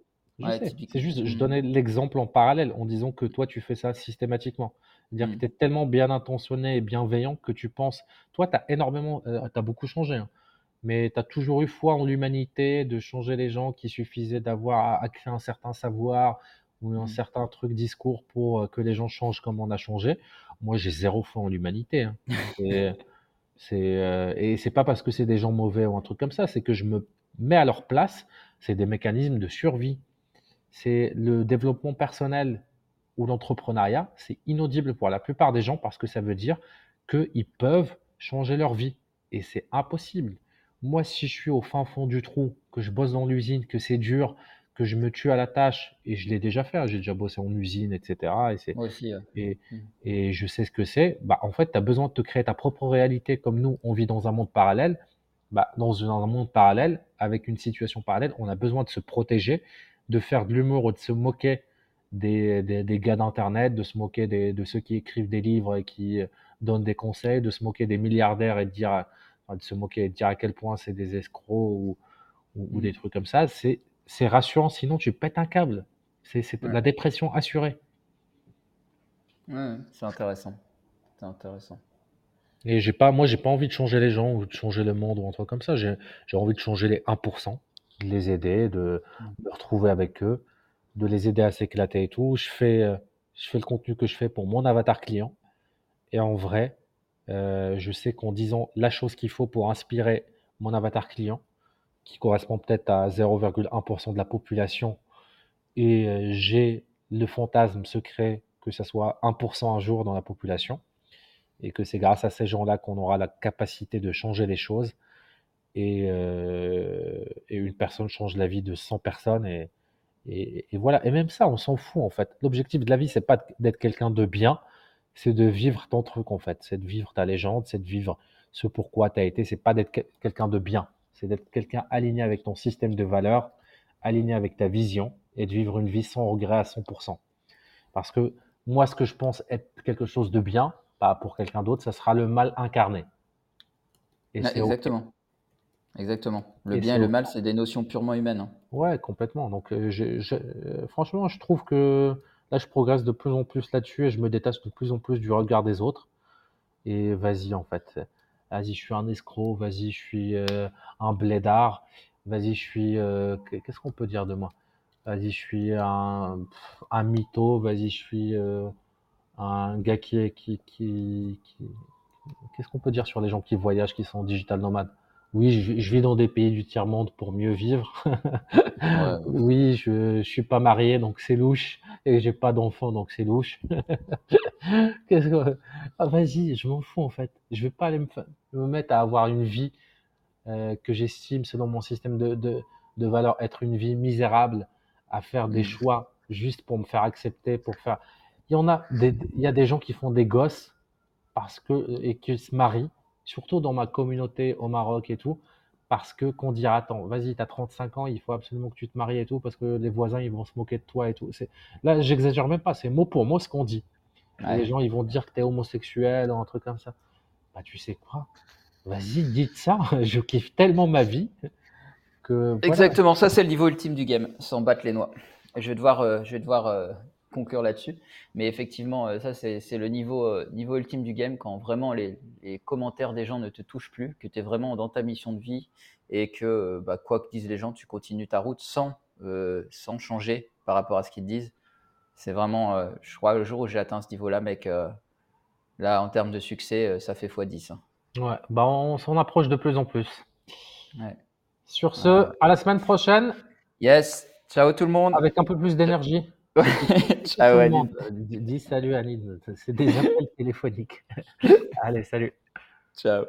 C'est juste, je donnais l'exemple en parallèle en disant que toi, tu fais ça systématiquement. C'est-à-dire que mm. tu es tellement bien intentionné et bienveillant que tu penses. Toi, tu as énormément, euh, tu as beaucoup changé, hein. mais tu as toujours eu foi en l'humanité, de changer les gens, qu'il suffisait d'avoir accès à un certain savoir ou un mm. certain truc discours pour euh, que les gens changent comme on a changé. Moi, j'ai zéro foi en l'humanité. Hein. C'est euh, et c'est pas parce que c'est des gens mauvais ou un truc comme ça, c'est que je me mets à leur place. C'est des mécanismes de survie. C'est le développement personnel ou l'entrepreneuriat, c'est inaudible pour la plupart des gens parce que ça veut dire qu'ils peuvent changer leur vie et c'est impossible. Moi, si je suis au fin fond du trou, que je bosse dans l'usine, que c'est dur, que je me tue à la tâche, et je l'ai déjà fait, hein, j'ai déjà bossé en usine, etc. Et, aussi, et, et, je sais ce que c'est. Bah, en fait, tu as besoin de te créer ta propre réalité comme nous, on vit dans un monde parallèle. Bah, dans un monde parallèle, avec une situation parallèle, on a besoin de se protéger, de faire de l'humour ou de se moquer des, des, des gars d'Internet, de se moquer des, de ceux qui écrivent des livres et qui donnent des conseils, de se moquer des milliardaires et de, dire, de se moquer et de dire à quel point c'est des escrocs ou, ou, ou, des trucs comme ça. C'est c'est rassurant, sinon tu pètes un câble. C'est la dépression assurée. Ouais, c'est intéressant. C'est intéressant. Et j'ai pas, moi, j'ai pas envie de changer les gens ou de changer le monde ou un truc comme ça. J'ai envie de changer les 1%, de les aider, de mm. me retrouver avec eux, de les aider à s'éclater et tout. Je fais, euh, je fais le contenu que je fais pour mon avatar client. Et en vrai, euh, je sais qu'en disant la chose qu'il faut pour inspirer mon avatar client, qui correspond peut-être à 0,1% de la population, et euh, j'ai le fantasme secret que ce soit 1% un jour dans la population, et que c'est grâce à ces gens-là qu'on aura la capacité de changer les choses, et, euh, une personne change la vie de 100 personnes, et, et, voilà. Et même ça, on s'en fout en fait. L'objectif de la vie, c'est pas d'être quelqu'un de bien, c'est de vivre ton truc en fait, c'est de vivre ta légende, c'est de vivre ce pourquoi tu as été, c'est pas d'être quelqu'un de bien c'est d'être quelqu'un aligné avec ton système de valeurs, aligné avec ta vision et de vivre une vie sans regret à 100%. Parce que moi, ce que je pense être quelque chose de bien, pas pour quelqu'un d'autre, ça sera le mal incarné. exactement. Exactement. Le bien et le mal, c'est des notions purement humaines. Hein. Ouais, complètement. Donc, euh, franchement, je trouve que là, je progresse de plus en plus là-dessus et je me détache de plus en plus du regard des autres. Et vas-y, en fait vas-y, je suis un escroc, vas-y, je suis euh, un blédard, vas-y, je suis. Euh, qu'est-ce qu'on peut dire de moi? Vas-y, je suis un, un mytho, vas-y, je suis euh, un gars qui qui, qui, qui... Qu'est-ce qu'on peut dire sur les gens qui voyagent, qui sont digital nomades? Oui, je, je, vis dans des pays du tiers-monde pour mieux vivre. ouais. Oui, je, je suis pas marié, donc c'est louche. Et j'ai pas d'enfant, donc c'est louche. Qu'est-ce que... Ah, vas-y, je m'en fous en fait. Je vais pas aller me, me mettre à avoir une vie euh, que j'estime, selon mon système de, de, de valeur, être une vie misérable à faire des mmh. choix juste pour me faire accepter, pour faire. Il y en a des, il y a des gens qui font des gosses parce que et qui se marient, surtout dans ma communauté au Maroc et tout, parce que qu'on dira attends, vas-y, tu as 35 ans, il faut absolument que tu te maries et tout parce que les voisins ils vont se moquer de toi et tout. C'est là, j'exagère même pas, c'est mot pour mot ce qu'on dit. Les gens ils vont dire que tu es homosexuel ou un truc comme ça. Bah tu sais quoi? Vas-y, dites ça, je kiffe tellement ma vie Exactement, ça c'est le niveau ultime du game, sans battre les noix. Je vais devoir, euh, je vais devoir euh, conclure là-dessus. Mais effectivement, euh, ça c'est le niveau, niveau ultime du game quand vraiment les, commentaires des gens ne te touchent plus, que tu es vraiment dans ta mission de vie et que bah, quoi que disent les gens, tu continues ta route sans, sans changer par rapport à ce qu'ils disent. C'est vraiment, je crois, le jour où j'ai atteint ce niveau-là, mec, là en termes de succès, ça fait x10. Hein. Ouais, bah on s'en approche de plus en plus. Ouais. Sur ce, à la semaine prochaine. Yes. Ciao tout le monde. Avec un peu plus d'énergie. Ciao Anine. Dis salut Anine. C'est des appels téléphoniques. Allez, salut. Ciao.